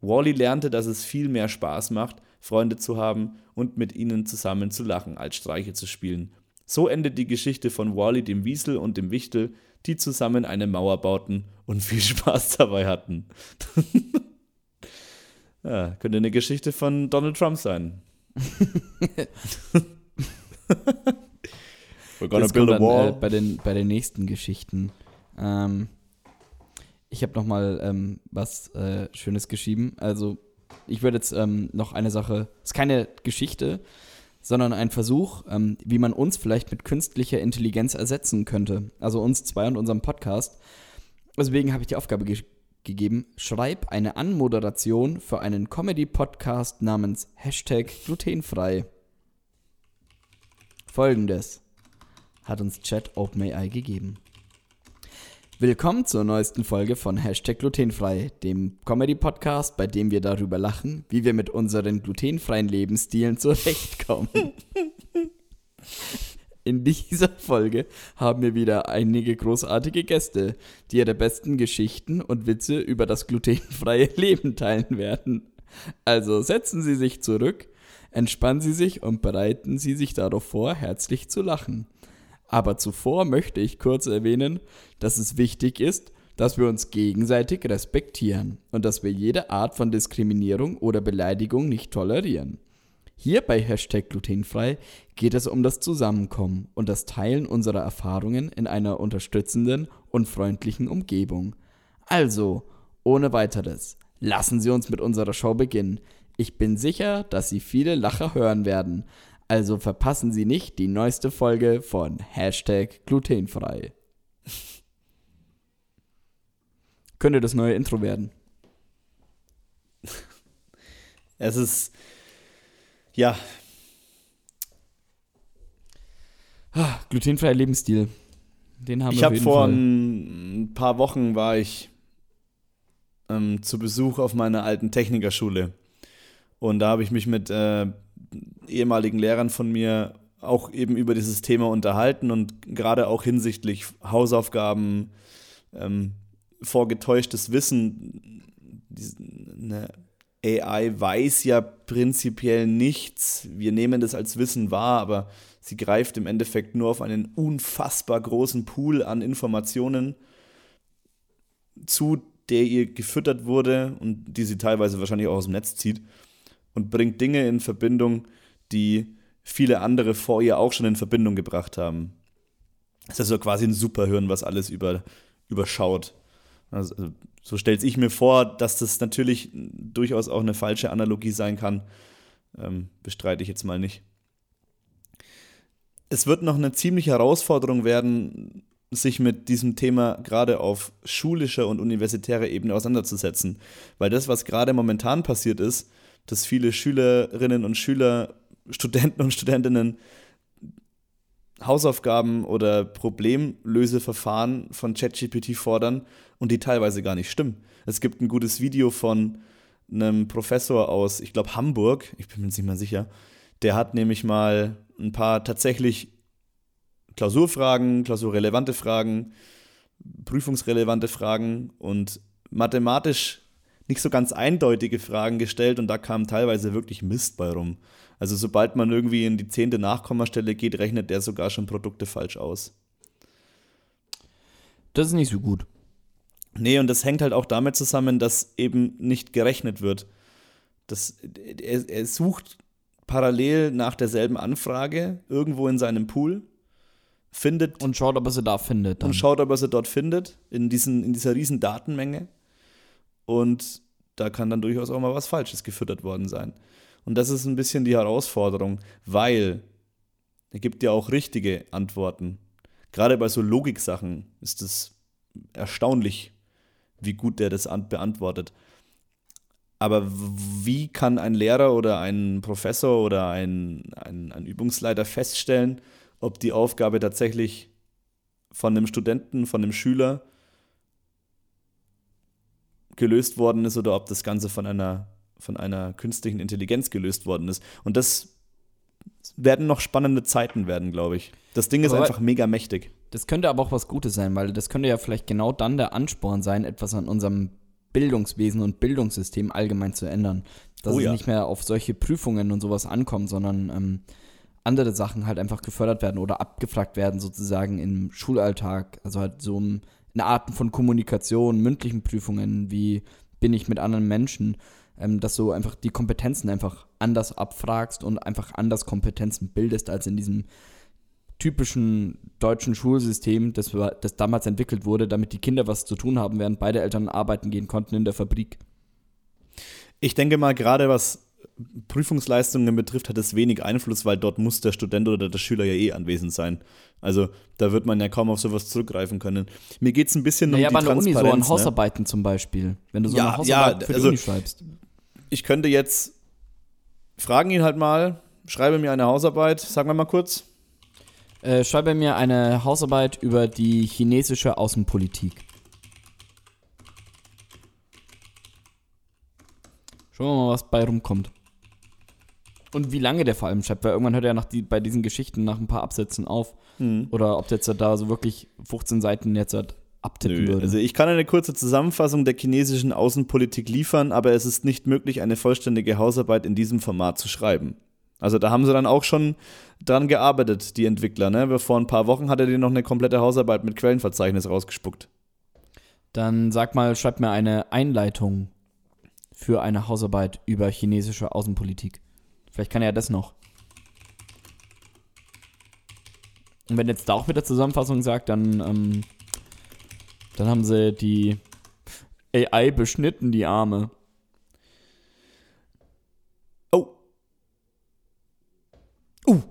S2: Wally lernte, dass es viel mehr Spaß macht, Freunde zu haben und mit ihnen zusammen zu lachen, als Streiche zu spielen. So endet die Geschichte von Wally, dem Wiesel und dem Wichtel, die zusammen eine Mauer bauten und viel (laughs) Spaß dabei hatten. (laughs) ja, könnte eine Geschichte von Donald Trump sein. (laughs)
S3: We're gonna das build a wall. Dann, äh, bei, den, bei den nächsten Geschichten. Ähm, ich habe noch mal ähm, was äh, Schönes geschrieben. Also ich würde jetzt ähm, noch eine Sache, es ist keine Geschichte, sondern ein Versuch, ähm, wie man uns vielleicht mit künstlicher Intelligenz ersetzen könnte. Also uns zwei und unserem Podcast. Deswegen habe ich die Aufgabe ge gegeben, schreib eine Anmoderation für einen Comedy-Podcast namens Hashtag glutenfrei. Folgendes hat uns Chat OpenAI gegeben. Willkommen zur neuesten Folge von Hashtag Glutenfrei, dem Comedy-Podcast, bei dem wir darüber lachen, wie wir mit unseren glutenfreien Lebensstilen zurechtkommen. (laughs) In dieser Folge haben wir wieder einige großartige Gäste, die ihre besten Geschichten und Witze über das glutenfreie (laughs) Leben teilen werden. Also setzen Sie sich zurück, entspannen Sie sich und bereiten Sie sich darauf vor, herzlich zu lachen. Aber zuvor möchte ich kurz erwähnen, dass es wichtig ist, dass wir uns gegenseitig respektieren und dass wir jede Art von Diskriminierung oder Beleidigung nicht tolerieren. Hier bei Hashtag glutenfrei geht es um das Zusammenkommen und das Teilen unserer Erfahrungen in einer unterstützenden und freundlichen Umgebung. Also, ohne weiteres, lassen Sie uns mit unserer Show beginnen. Ich bin sicher, dass Sie viele Lacher hören werden. Also verpassen Sie nicht die neueste Folge von Hashtag glutenfrei. Könnte das neue Intro werden.
S2: Es ist, ja.
S3: Ah, glutenfreier Lebensstil. Den haben
S2: ich
S3: wir
S2: habe vor Fall. ein paar Wochen war ich ähm, zu Besuch auf meiner alten Technikerschule. Und da habe ich mich mit äh, ehemaligen Lehrern von mir auch eben über dieses Thema unterhalten und gerade auch hinsichtlich Hausaufgaben, ähm, vorgetäuschtes Wissen. Eine AI weiß ja prinzipiell nichts. Wir nehmen das als Wissen wahr, aber sie greift im Endeffekt nur auf einen unfassbar großen Pool an Informationen zu, der ihr gefüttert wurde und die sie teilweise wahrscheinlich auch aus dem Netz zieht und bringt Dinge in Verbindung, die viele andere vor ihr auch schon in Verbindung gebracht haben. Das ist so quasi ein Superhirn, was alles über, überschaut. Also, so stellt ich mir vor, dass das natürlich durchaus auch eine falsche Analogie sein kann. Ähm, bestreite ich jetzt mal nicht. Es wird noch eine ziemliche Herausforderung werden, sich mit diesem Thema gerade auf schulischer und universitärer Ebene auseinanderzusetzen. Weil das, was gerade momentan passiert ist, dass viele Schülerinnen und Schüler Studenten und Studentinnen Hausaufgaben oder Problemlöseverfahren von ChatGPT fordern und die teilweise gar nicht stimmen. Es gibt ein gutes Video von einem Professor aus, ich glaube, Hamburg, ich bin mir nicht mehr sicher, der hat nämlich mal ein paar tatsächlich Klausurfragen, klausurrelevante Fragen, prüfungsrelevante Fragen und mathematisch nicht so ganz eindeutige Fragen gestellt und da kam teilweise wirklich Mist bei rum. Also sobald man irgendwie in die zehnte Nachkommastelle geht, rechnet der sogar schon Produkte falsch aus.
S3: Das ist nicht so gut.
S2: Nee, und das hängt halt auch damit zusammen, dass eben nicht gerechnet wird. Das, er, er sucht parallel nach derselben Anfrage irgendwo in seinem Pool, findet.
S3: Und schaut, ob er sie da findet.
S2: Dann. Und schaut, ob er sie dort findet, in, diesen, in dieser riesen Datenmenge. Und da kann dann durchaus auch mal was Falsches gefüttert worden sein. Und das ist ein bisschen die Herausforderung, weil er gibt ja auch richtige Antworten. Gerade bei so Logiksachen ist es erstaunlich, wie gut der das beantwortet. Aber wie kann ein Lehrer oder ein Professor oder ein, ein, ein Übungsleiter feststellen, ob die Aufgabe tatsächlich von einem Studenten, von einem Schüler gelöst worden ist oder ob das Ganze von einer, von einer künstlichen Intelligenz gelöst worden ist. Und das werden noch spannende Zeiten werden, glaube ich. Das Ding ist aber einfach mega mächtig.
S3: Das könnte aber auch was Gutes sein, weil das könnte ja vielleicht genau dann der Ansporn sein, etwas an unserem Bildungswesen und Bildungssystem allgemein zu ändern. Dass oh ja. es nicht mehr auf solche Prüfungen und sowas ankommt, sondern ähm, andere Sachen halt einfach gefördert werden oder abgefragt werden, sozusagen im Schulalltag. Also halt so eine Art von Kommunikation, mündlichen Prüfungen, wie bin ich mit anderen Menschen, ähm, dass du einfach die Kompetenzen einfach anders abfragst und einfach anders Kompetenzen bildest als in diesem typischen deutschen Schulsystem, das, das damals entwickelt wurde, damit die Kinder was zu tun haben, während beide Eltern arbeiten gehen konnten in der Fabrik.
S2: Ich denke mal, gerade was Prüfungsleistungen betrifft, hat es wenig Einfluss, weil dort muss der Student oder der Schüler ja eh anwesend sein. Also da wird man ja kaum auf sowas zurückgreifen können. Mir geht es ein bisschen
S3: naja,
S2: um die
S3: Transparenz. Ja, aber an Hausarbeiten ne? zum Beispiel. Wenn du so ja, eine Hausarbeit ja, für die also, Uni schreibst.
S2: Ich könnte jetzt fragen ihn halt mal, schreibe mir eine Hausarbeit, sagen wir mal kurz.
S3: Äh, schreibe mir eine Hausarbeit über die chinesische Außenpolitik. Schauen wir mal, was bei rumkommt. Und wie lange der vor allem schreibt, weil irgendwann hört er nach die, bei diesen Geschichten nach ein paar Absätzen auf. Mhm. Oder ob der jetzt da so wirklich 15 Seiten jetzt hat abtippen Nö. würde.
S2: Also ich kann eine kurze Zusammenfassung der chinesischen Außenpolitik liefern, aber es ist nicht möglich, eine vollständige Hausarbeit in diesem Format zu schreiben. Also da haben sie dann auch schon dran gearbeitet, die Entwickler. Ne? Vor ein paar Wochen hat er dir noch eine komplette Hausarbeit mit Quellenverzeichnis rausgespuckt.
S3: Dann sag mal, schreib mir eine Einleitung für eine Hausarbeit über chinesische Außenpolitik. Vielleicht kann er ja das noch. Und wenn jetzt da auch mit der Zusammenfassung sagt, dann, ähm, dann haben sie die AI beschnitten, die Arme.
S2: Oh.
S3: Uh.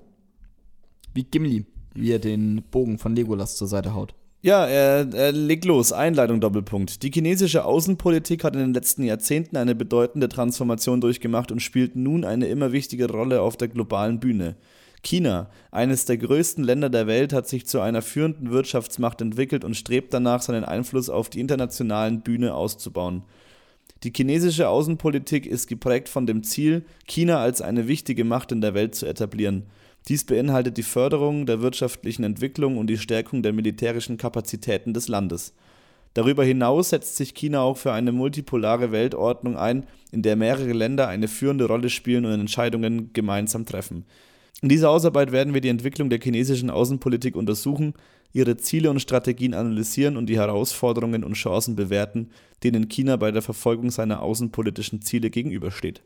S3: Wie Gimli, wie er den Bogen von Legolas zur Seite haut.
S2: Ja, er, er legt los. Einleitung Doppelpunkt. Die chinesische Außenpolitik hat in den letzten Jahrzehnten eine bedeutende Transformation durchgemacht und spielt nun eine immer wichtigere Rolle auf der globalen Bühne. China, eines der größten Länder der Welt, hat sich zu einer führenden Wirtschaftsmacht entwickelt und strebt danach, seinen Einfluss auf die internationalen Bühne auszubauen. Die chinesische Außenpolitik ist geprägt von dem Ziel, China als eine wichtige Macht in der Welt zu etablieren. Dies beinhaltet die Förderung der wirtschaftlichen Entwicklung und die Stärkung der militärischen Kapazitäten des Landes. Darüber hinaus setzt sich China auch für eine multipolare Weltordnung ein, in der mehrere Länder eine führende Rolle spielen und Entscheidungen gemeinsam treffen. In dieser Ausarbeit werden wir die Entwicklung der chinesischen Außenpolitik untersuchen, ihre Ziele und Strategien analysieren und die Herausforderungen und Chancen bewerten, denen China bei der Verfolgung seiner außenpolitischen Ziele gegenübersteht.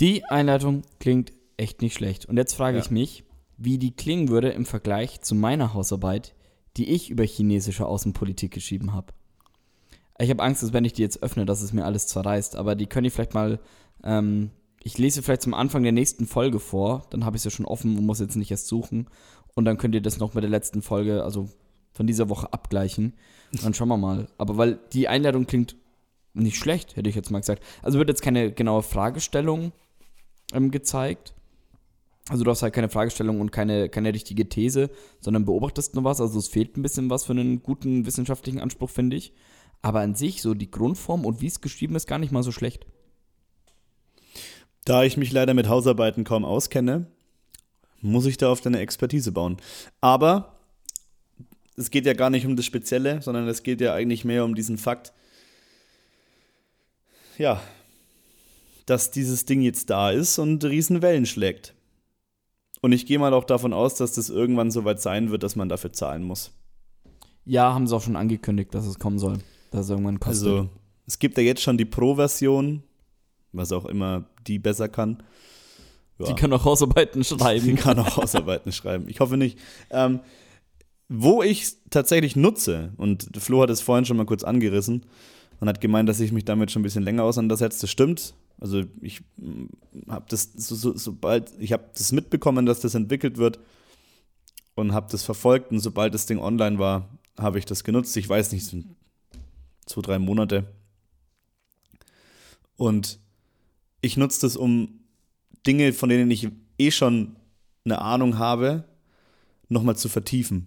S3: Die Einleitung klingt echt nicht schlecht. Und jetzt frage ja. ich mich, wie die klingen würde im Vergleich zu meiner Hausarbeit, die ich über chinesische Außenpolitik geschrieben habe. Ich habe Angst, dass wenn ich die jetzt öffne, dass es mir alles zerreißt. Aber die können ich vielleicht mal. Ähm, ich lese vielleicht zum Anfang der nächsten Folge vor. Dann habe ich ja schon offen und muss jetzt nicht erst suchen. Und dann könnt ihr das noch mit der letzten Folge, also von dieser Woche, abgleichen. Und dann schauen wir mal. Aber weil die Einladung klingt nicht schlecht, hätte ich jetzt mal gesagt. Also wird jetzt keine genaue Fragestellung ähm, gezeigt Also du hast halt keine Fragestellung und keine, keine richtige These, sondern beobachtest nur was. Also es fehlt ein bisschen was für einen guten wissenschaftlichen Anspruch, finde ich. Aber an sich, so die Grundform und wie es geschrieben ist, gar nicht mal so schlecht.
S2: Da ich mich leider mit Hausarbeiten kaum auskenne, muss ich da auf deine Expertise bauen. Aber es geht ja gar nicht um das Spezielle, sondern es geht ja eigentlich mehr um diesen Fakt, ja, dass dieses Ding jetzt da ist und Riesenwellen schlägt. Und ich gehe mal auch davon aus, dass das irgendwann so weit sein wird, dass man dafür zahlen muss.
S3: Ja, haben sie auch schon angekündigt, dass es kommen soll. Dass es irgendwann kostet.
S2: Also, es gibt ja jetzt schon die Pro-Version, was auch immer die besser kann.
S3: Ja. Die kann auch Hausarbeiten schreiben.
S2: Die (laughs) kann auch Hausarbeiten schreiben. Ich hoffe nicht. Ähm, wo ich es tatsächlich nutze, und Flo hat es vorhin schon mal kurz angerissen und hat gemeint, dass ich mich damit schon ein bisschen länger auseinandersetze. Das stimmt. Also ich mm, habe das, so, so, sobald, ich habe das mitbekommen, dass das entwickelt wird und habe das verfolgt und sobald das Ding online war, habe ich das genutzt. Ich weiß nicht, so zwei, drei Monate. Und ich nutze das, um Dinge, von denen ich eh schon eine Ahnung habe, nochmal zu vertiefen.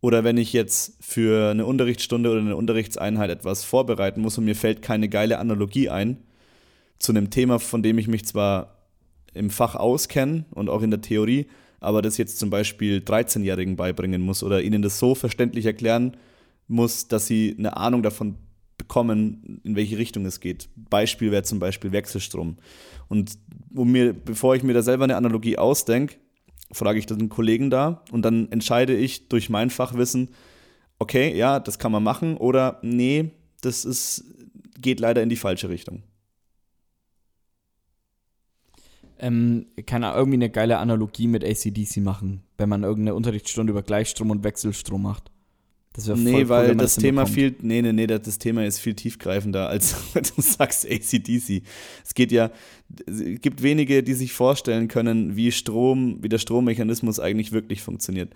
S2: Oder wenn ich jetzt für eine Unterrichtsstunde oder eine Unterrichtseinheit etwas vorbereiten muss und mir fällt keine geile Analogie ein zu einem Thema, von dem ich mich zwar im Fach auskenne und auch in der Theorie, aber das jetzt zum Beispiel 13-Jährigen beibringen muss oder ihnen das so verständlich erklären muss, dass sie eine Ahnung davon bekommen, in welche Richtung es geht. Beispiel wäre zum Beispiel Wechselstrom. Und um mir, bevor ich mir da selber eine Analogie ausdenke, frage ich den Kollegen da und dann entscheide ich durch mein Fachwissen, okay, ja, das kann man machen oder nee, das ist, geht leider in die falsche Richtung.
S3: Ähm, kann er irgendwie eine geile Analogie mit ACDC machen, wenn man irgendeine Unterrichtsstunde über Gleichstrom und Wechselstrom macht?
S2: Das wäre Nee, weil cool, das, das Thema viel, nee, nee, nee, das Thema ist viel tiefgreifender, (laughs) als du sagst ACDC. Es geht ja, es gibt wenige, die sich vorstellen können, wie Strom, wie der Strommechanismus eigentlich wirklich funktioniert.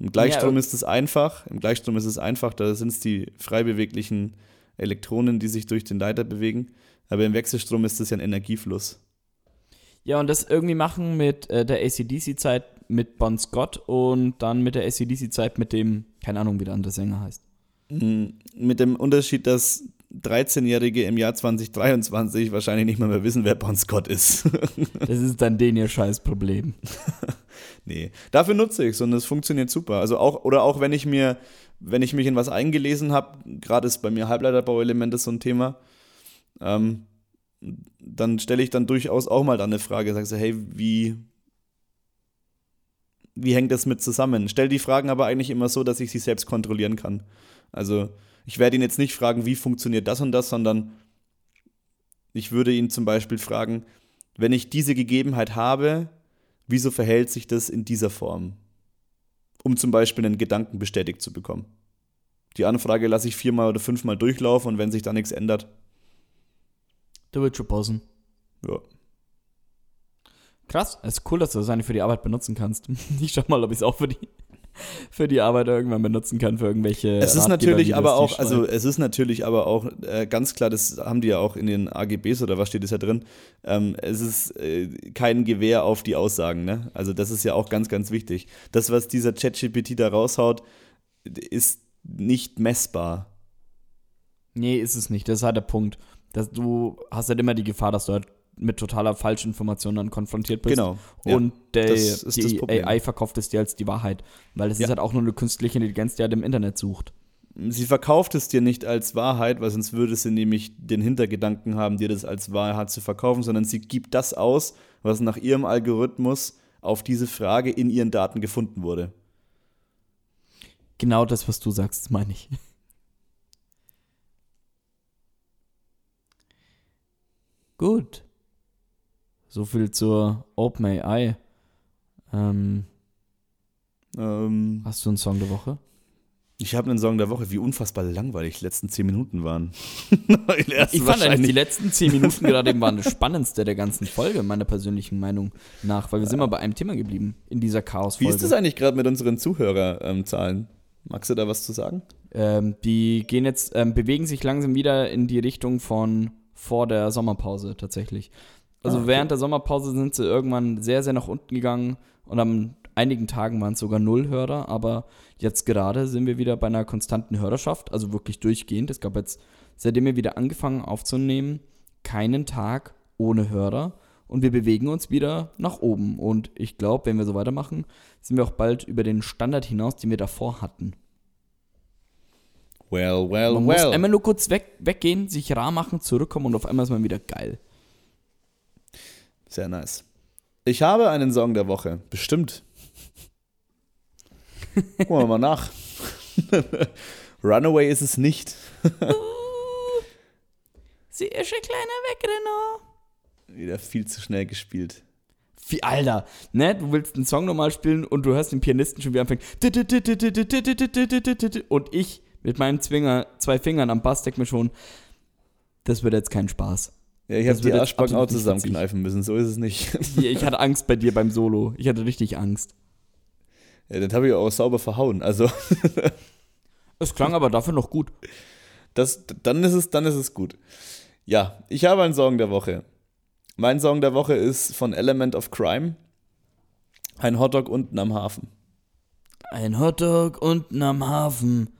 S2: Im Gleichstrom ja, ist es einfach, im Gleichstrom ist es einfach, da sind es die frei beweglichen Elektronen, die sich durch den Leiter bewegen. Aber im Wechselstrom ist es ja ein Energiefluss.
S3: Ja, und das irgendwie machen mit äh, der ACDC-Zeit mit Bon Scott und dann mit der ACDC-Zeit mit dem, keine Ahnung, wie der andere Sänger heißt.
S2: Mm, mit dem Unterschied, dass 13-Jährige im Jahr 2023 wahrscheinlich nicht mal mehr wissen, wer Bon Scott ist. (laughs)
S3: das ist dann den ihr scheiß Problem. (laughs)
S2: nee, dafür nutze ich es und es funktioniert super. Also auch, oder auch wenn ich mir, wenn ich mich in was eingelesen habe, gerade ist bei mir Halbleiterbauelemente so ein Thema, ähm, dann stelle ich dann durchaus auch mal dann eine Frage, sagst du, hey, wie, wie hängt das mit zusammen? Stell die Fragen aber eigentlich immer so, dass ich sie selbst kontrollieren kann. Also ich werde ihn jetzt nicht fragen, wie funktioniert das und das, sondern ich würde ihn zum Beispiel fragen, wenn ich diese Gegebenheit habe, wieso verhält sich das in dieser Form? Um zum Beispiel einen Gedanken bestätigt zu bekommen. Die Anfrage lasse ich viermal oder fünfmal durchlaufen und wenn sich da nichts ändert.
S3: Der wird schon passen.
S2: Ja.
S3: Krass, es ist cool, dass du das eigentlich für die Arbeit benutzen kannst. (laughs) Ich schau mal, ob ich es auch für die, für die Arbeit irgendwann benutzen kann, für irgendwelche.
S2: Es ist natürlich aber auch, also es ist natürlich aber auch äh, ganz klar, das haben die ja auch in den AGBs oder was steht es ja drin. Ähm, es ist äh, kein Gewehr auf die Aussagen, ne? Also das ist ja auch ganz, ganz wichtig. Das, was dieser ChatGPT da raushaut, ist nicht messbar.
S3: Nee, ist es nicht. Das ist halt der Punkt. Dass du hast halt immer die Gefahr, dass du halt mit totaler Falschinformation dann konfrontiert bist.
S2: Genau.
S3: Und ja, der, die AI verkauft es dir als die Wahrheit. Weil es ja. ist halt auch nur eine künstliche Intelligenz, die halt im Internet sucht.
S2: Sie verkauft es dir nicht als Wahrheit, weil sonst würde sie nämlich den Hintergedanken haben, dir das als Wahrheit zu verkaufen, sondern sie gibt das aus, was nach ihrem Algorithmus auf diese Frage in ihren Daten gefunden wurde.
S3: Genau das, was du sagst, meine ich. Gut. So viel zur OpenAI. Ähm, ähm, hast du einen Song der Woche?
S2: Ich habe einen Song der Woche, wie unfassbar langweilig die letzten zehn Minuten waren. (laughs)
S3: ich fand eigentlich die letzten zehn Minuten gerade eben waren das spannendste der ganzen Folge, meiner persönlichen Meinung nach, weil wir sind mal bei einem Thema geblieben in dieser Chaos-Folge.
S2: Wie ist das eigentlich gerade mit unseren Zuhörerzahlen? Magst du da was zu sagen?
S3: Ähm, die gehen jetzt, ähm, bewegen sich langsam wieder in die Richtung von vor der Sommerpause tatsächlich. Also ah, okay. während der Sommerpause sind sie irgendwann sehr, sehr nach unten gegangen und an einigen Tagen waren es sogar null Hörer, aber jetzt gerade sind wir wieder bei einer konstanten Hörerschaft, also wirklich durchgehend. Es gab jetzt, seitdem wir wieder angefangen aufzunehmen, keinen Tag ohne Hörer und wir bewegen uns wieder nach oben. Und ich glaube, wenn wir so weitermachen, sind wir auch bald über den Standard hinaus, den wir davor hatten.
S2: Well, well,
S3: man
S2: well.
S3: muss einmal nur kurz weg, weggehen, sich rar machen, zurückkommen und auf einmal ist man wieder geil.
S2: Sehr nice. Ich habe einen Song der Woche. Bestimmt. (laughs) Gucken wir mal nach. Runaway ist es nicht. uh,
S3: sie ist ein kleiner Wegrenner.
S2: Wieder viel zu schnell gespielt.
S3: Wie, Alter, ne? Du willst einen Song nochmal spielen und du hörst den Pianisten schon wieder anfangen. Und ich mit meinen Zwinger, zwei Fingern am Bass denke mir schon, das wird jetzt kein Spaß.
S2: Ja, ich habe die Arschbacken auch zusammenkneifen müssen, so ist es nicht. (laughs)
S3: ich hatte Angst bei dir beim Solo. Ich hatte richtig Angst.
S2: Ja, das habe ich auch sauber verhauen. Also. (laughs)
S3: es klang aber dafür noch gut.
S2: Das, dann, ist es, dann ist es gut. Ja, ich habe einen Song der Woche. Mein Song der Woche ist von Element of Crime. Ein Hotdog unten am Hafen.
S3: Ein Hotdog unten am Hafen.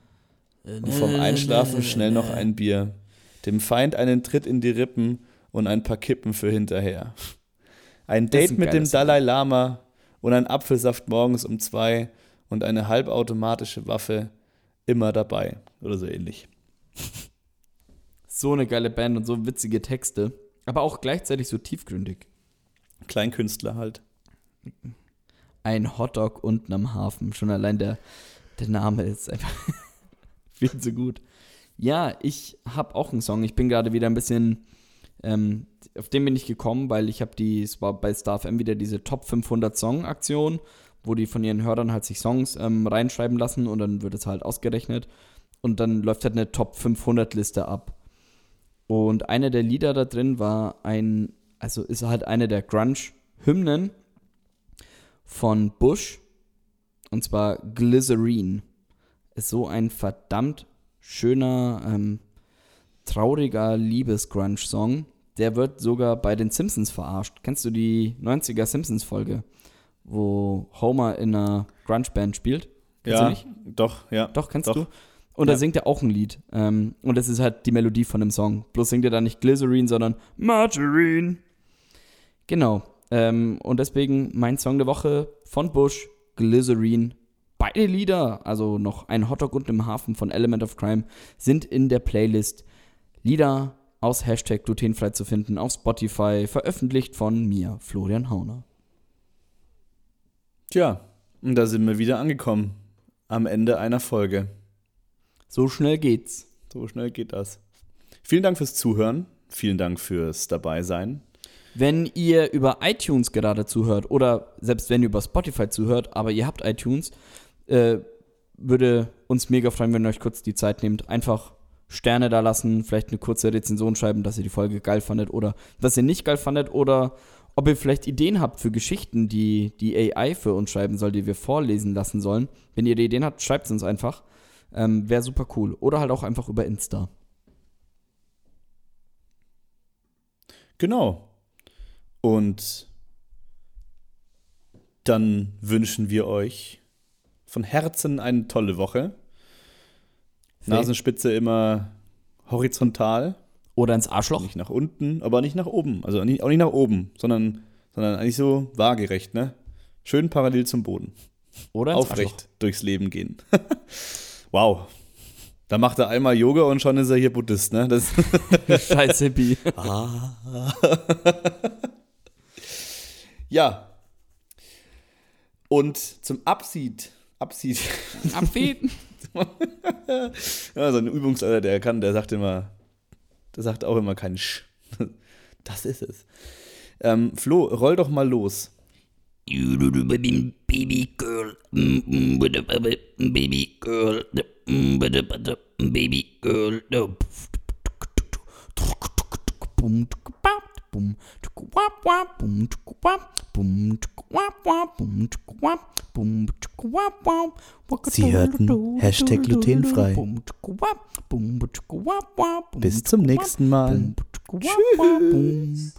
S2: Und vom Einschlafen schnell noch ein Bier. Dem Feind einen Tritt in die Rippen und ein paar Kippen für hinterher. Ein Date ein mit dem Dalai Lama und ein Apfelsaft morgens um zwei und eine halbautomatische Waffe immer dabei. Oder so ähnlich.
S3: So eine geile Band und so witzige Texte. Aber auch gleichzeitig so tiefgründig.
S2: Kleinkünstler halt.
S3: Ein Hotdog unten am Hafen. Schon allein der, der Name ist einfach (laughs) viel zu gut. Ja, ich habe auch einen Song. Ich bin gerade wieder ein bisschen, ähm, auf den bin ich gekommen, weil ich habe die, es war bei StarFM wieder diese Top 500 Song Aktion, wo die von ihren Hörern halt sich Songs ähm, reinschreiben lassen und dann wird es halt ausgerechnet und dann läuft halt eine Top 500 Liste ab. Und einer der Lieder da drin war ein, also ist halt eine der Grunge-Hymnen von Bush. Und zwar Glycerine. Ist so ein verdammt schöner, ähm, trauriger Liebes-Grunge-Song. Der wird sogar bei den Simpsons verarscht. Kennst du die 90er Simpsons-Folge, wo Homer in einer Grunge-Band spielt?
S2: Kennst ja, doch, ja.
S3: Doch, kennst
S2: doch.
S3: du? Und ja. da singt er auch ein Lied. Ähm, und das ist halt die Melodie von dem Song. Bloß singt er da nicht Glycerine, sondern Margarine. Genau. Ähm, und deswegen mein Song der Woche von Bush, Glycerine. Beide Lieder, also noch ein Hotdog und im Hafen von Element of Crime, sind in der Playlist Lieder aus Hashtag glutenfrei zu finden auf Spotify, veröffentlicht von mir, Florian Hauner.
S2: Tja, und da sind wir wieder angekommen. Am Ende einer Folge.
S3: So schnell geht's.
S2: So schnell geht das. Vielen Dank fürs Zuhören. Vielen Dank fürs Dabeisein.
S3: Wenn ihr über iTunes gerade zuhört oder selbst wenn ihr über Spotify zuhört, aber ihr habt iTunes, äh, würde uns mega freuen, wenn ihr euch kurz die Zeit nehmt. Einfach Sterne da lassen, vielleicht eine kurze Rezension schreiben, dass ihr die Folge geil fandet oder was ihr nicht geil fandet oder ob ihr vielleicht Ideen habt für Geschichten, die die AI für uns schreiben soll, die wir vorlesen lassen sollen. Wenn ihr Ideen habt, schreibt es uns einfach. Ähm, Wäre super cool. Oder halt auch einfach über Insta.
S2: Genau. Und dann wünschen wir euch von Herzen eine tolle Woche. Fee. Nasenspitze immer horizontal.
S3: Oder ins Arschloch.
S2: Nicht nach unten, aber nicht nach oben. Also nicht, auch nicht nach oben, sondern, sondern eigentlich so waagerecht, ne? Schön parallel zum Boden.
S3: Oder
S2: ins Aufrecht Arschloch. durchs Leben gehen. (laughs) Wow. Da macht er einmal Yoga und schon ist er hier Buddhist, ne? Das (laughs)
S3: Scheiß Hippie. (laughs)
S2: ah. ja. Und zum Abschied. Abschied.
S3: Abschied.
S2: ja, so ein Übungsalter, der kann, der sagt immer, der sagt auch immer kein Sch. Das ist es. Ähm, Flo, roll doch mal los. You do baby girl, baby girl, baby girl. Sie hörten Hashtag glutenfrei. Bis zum nächsten Mal. Tschüss.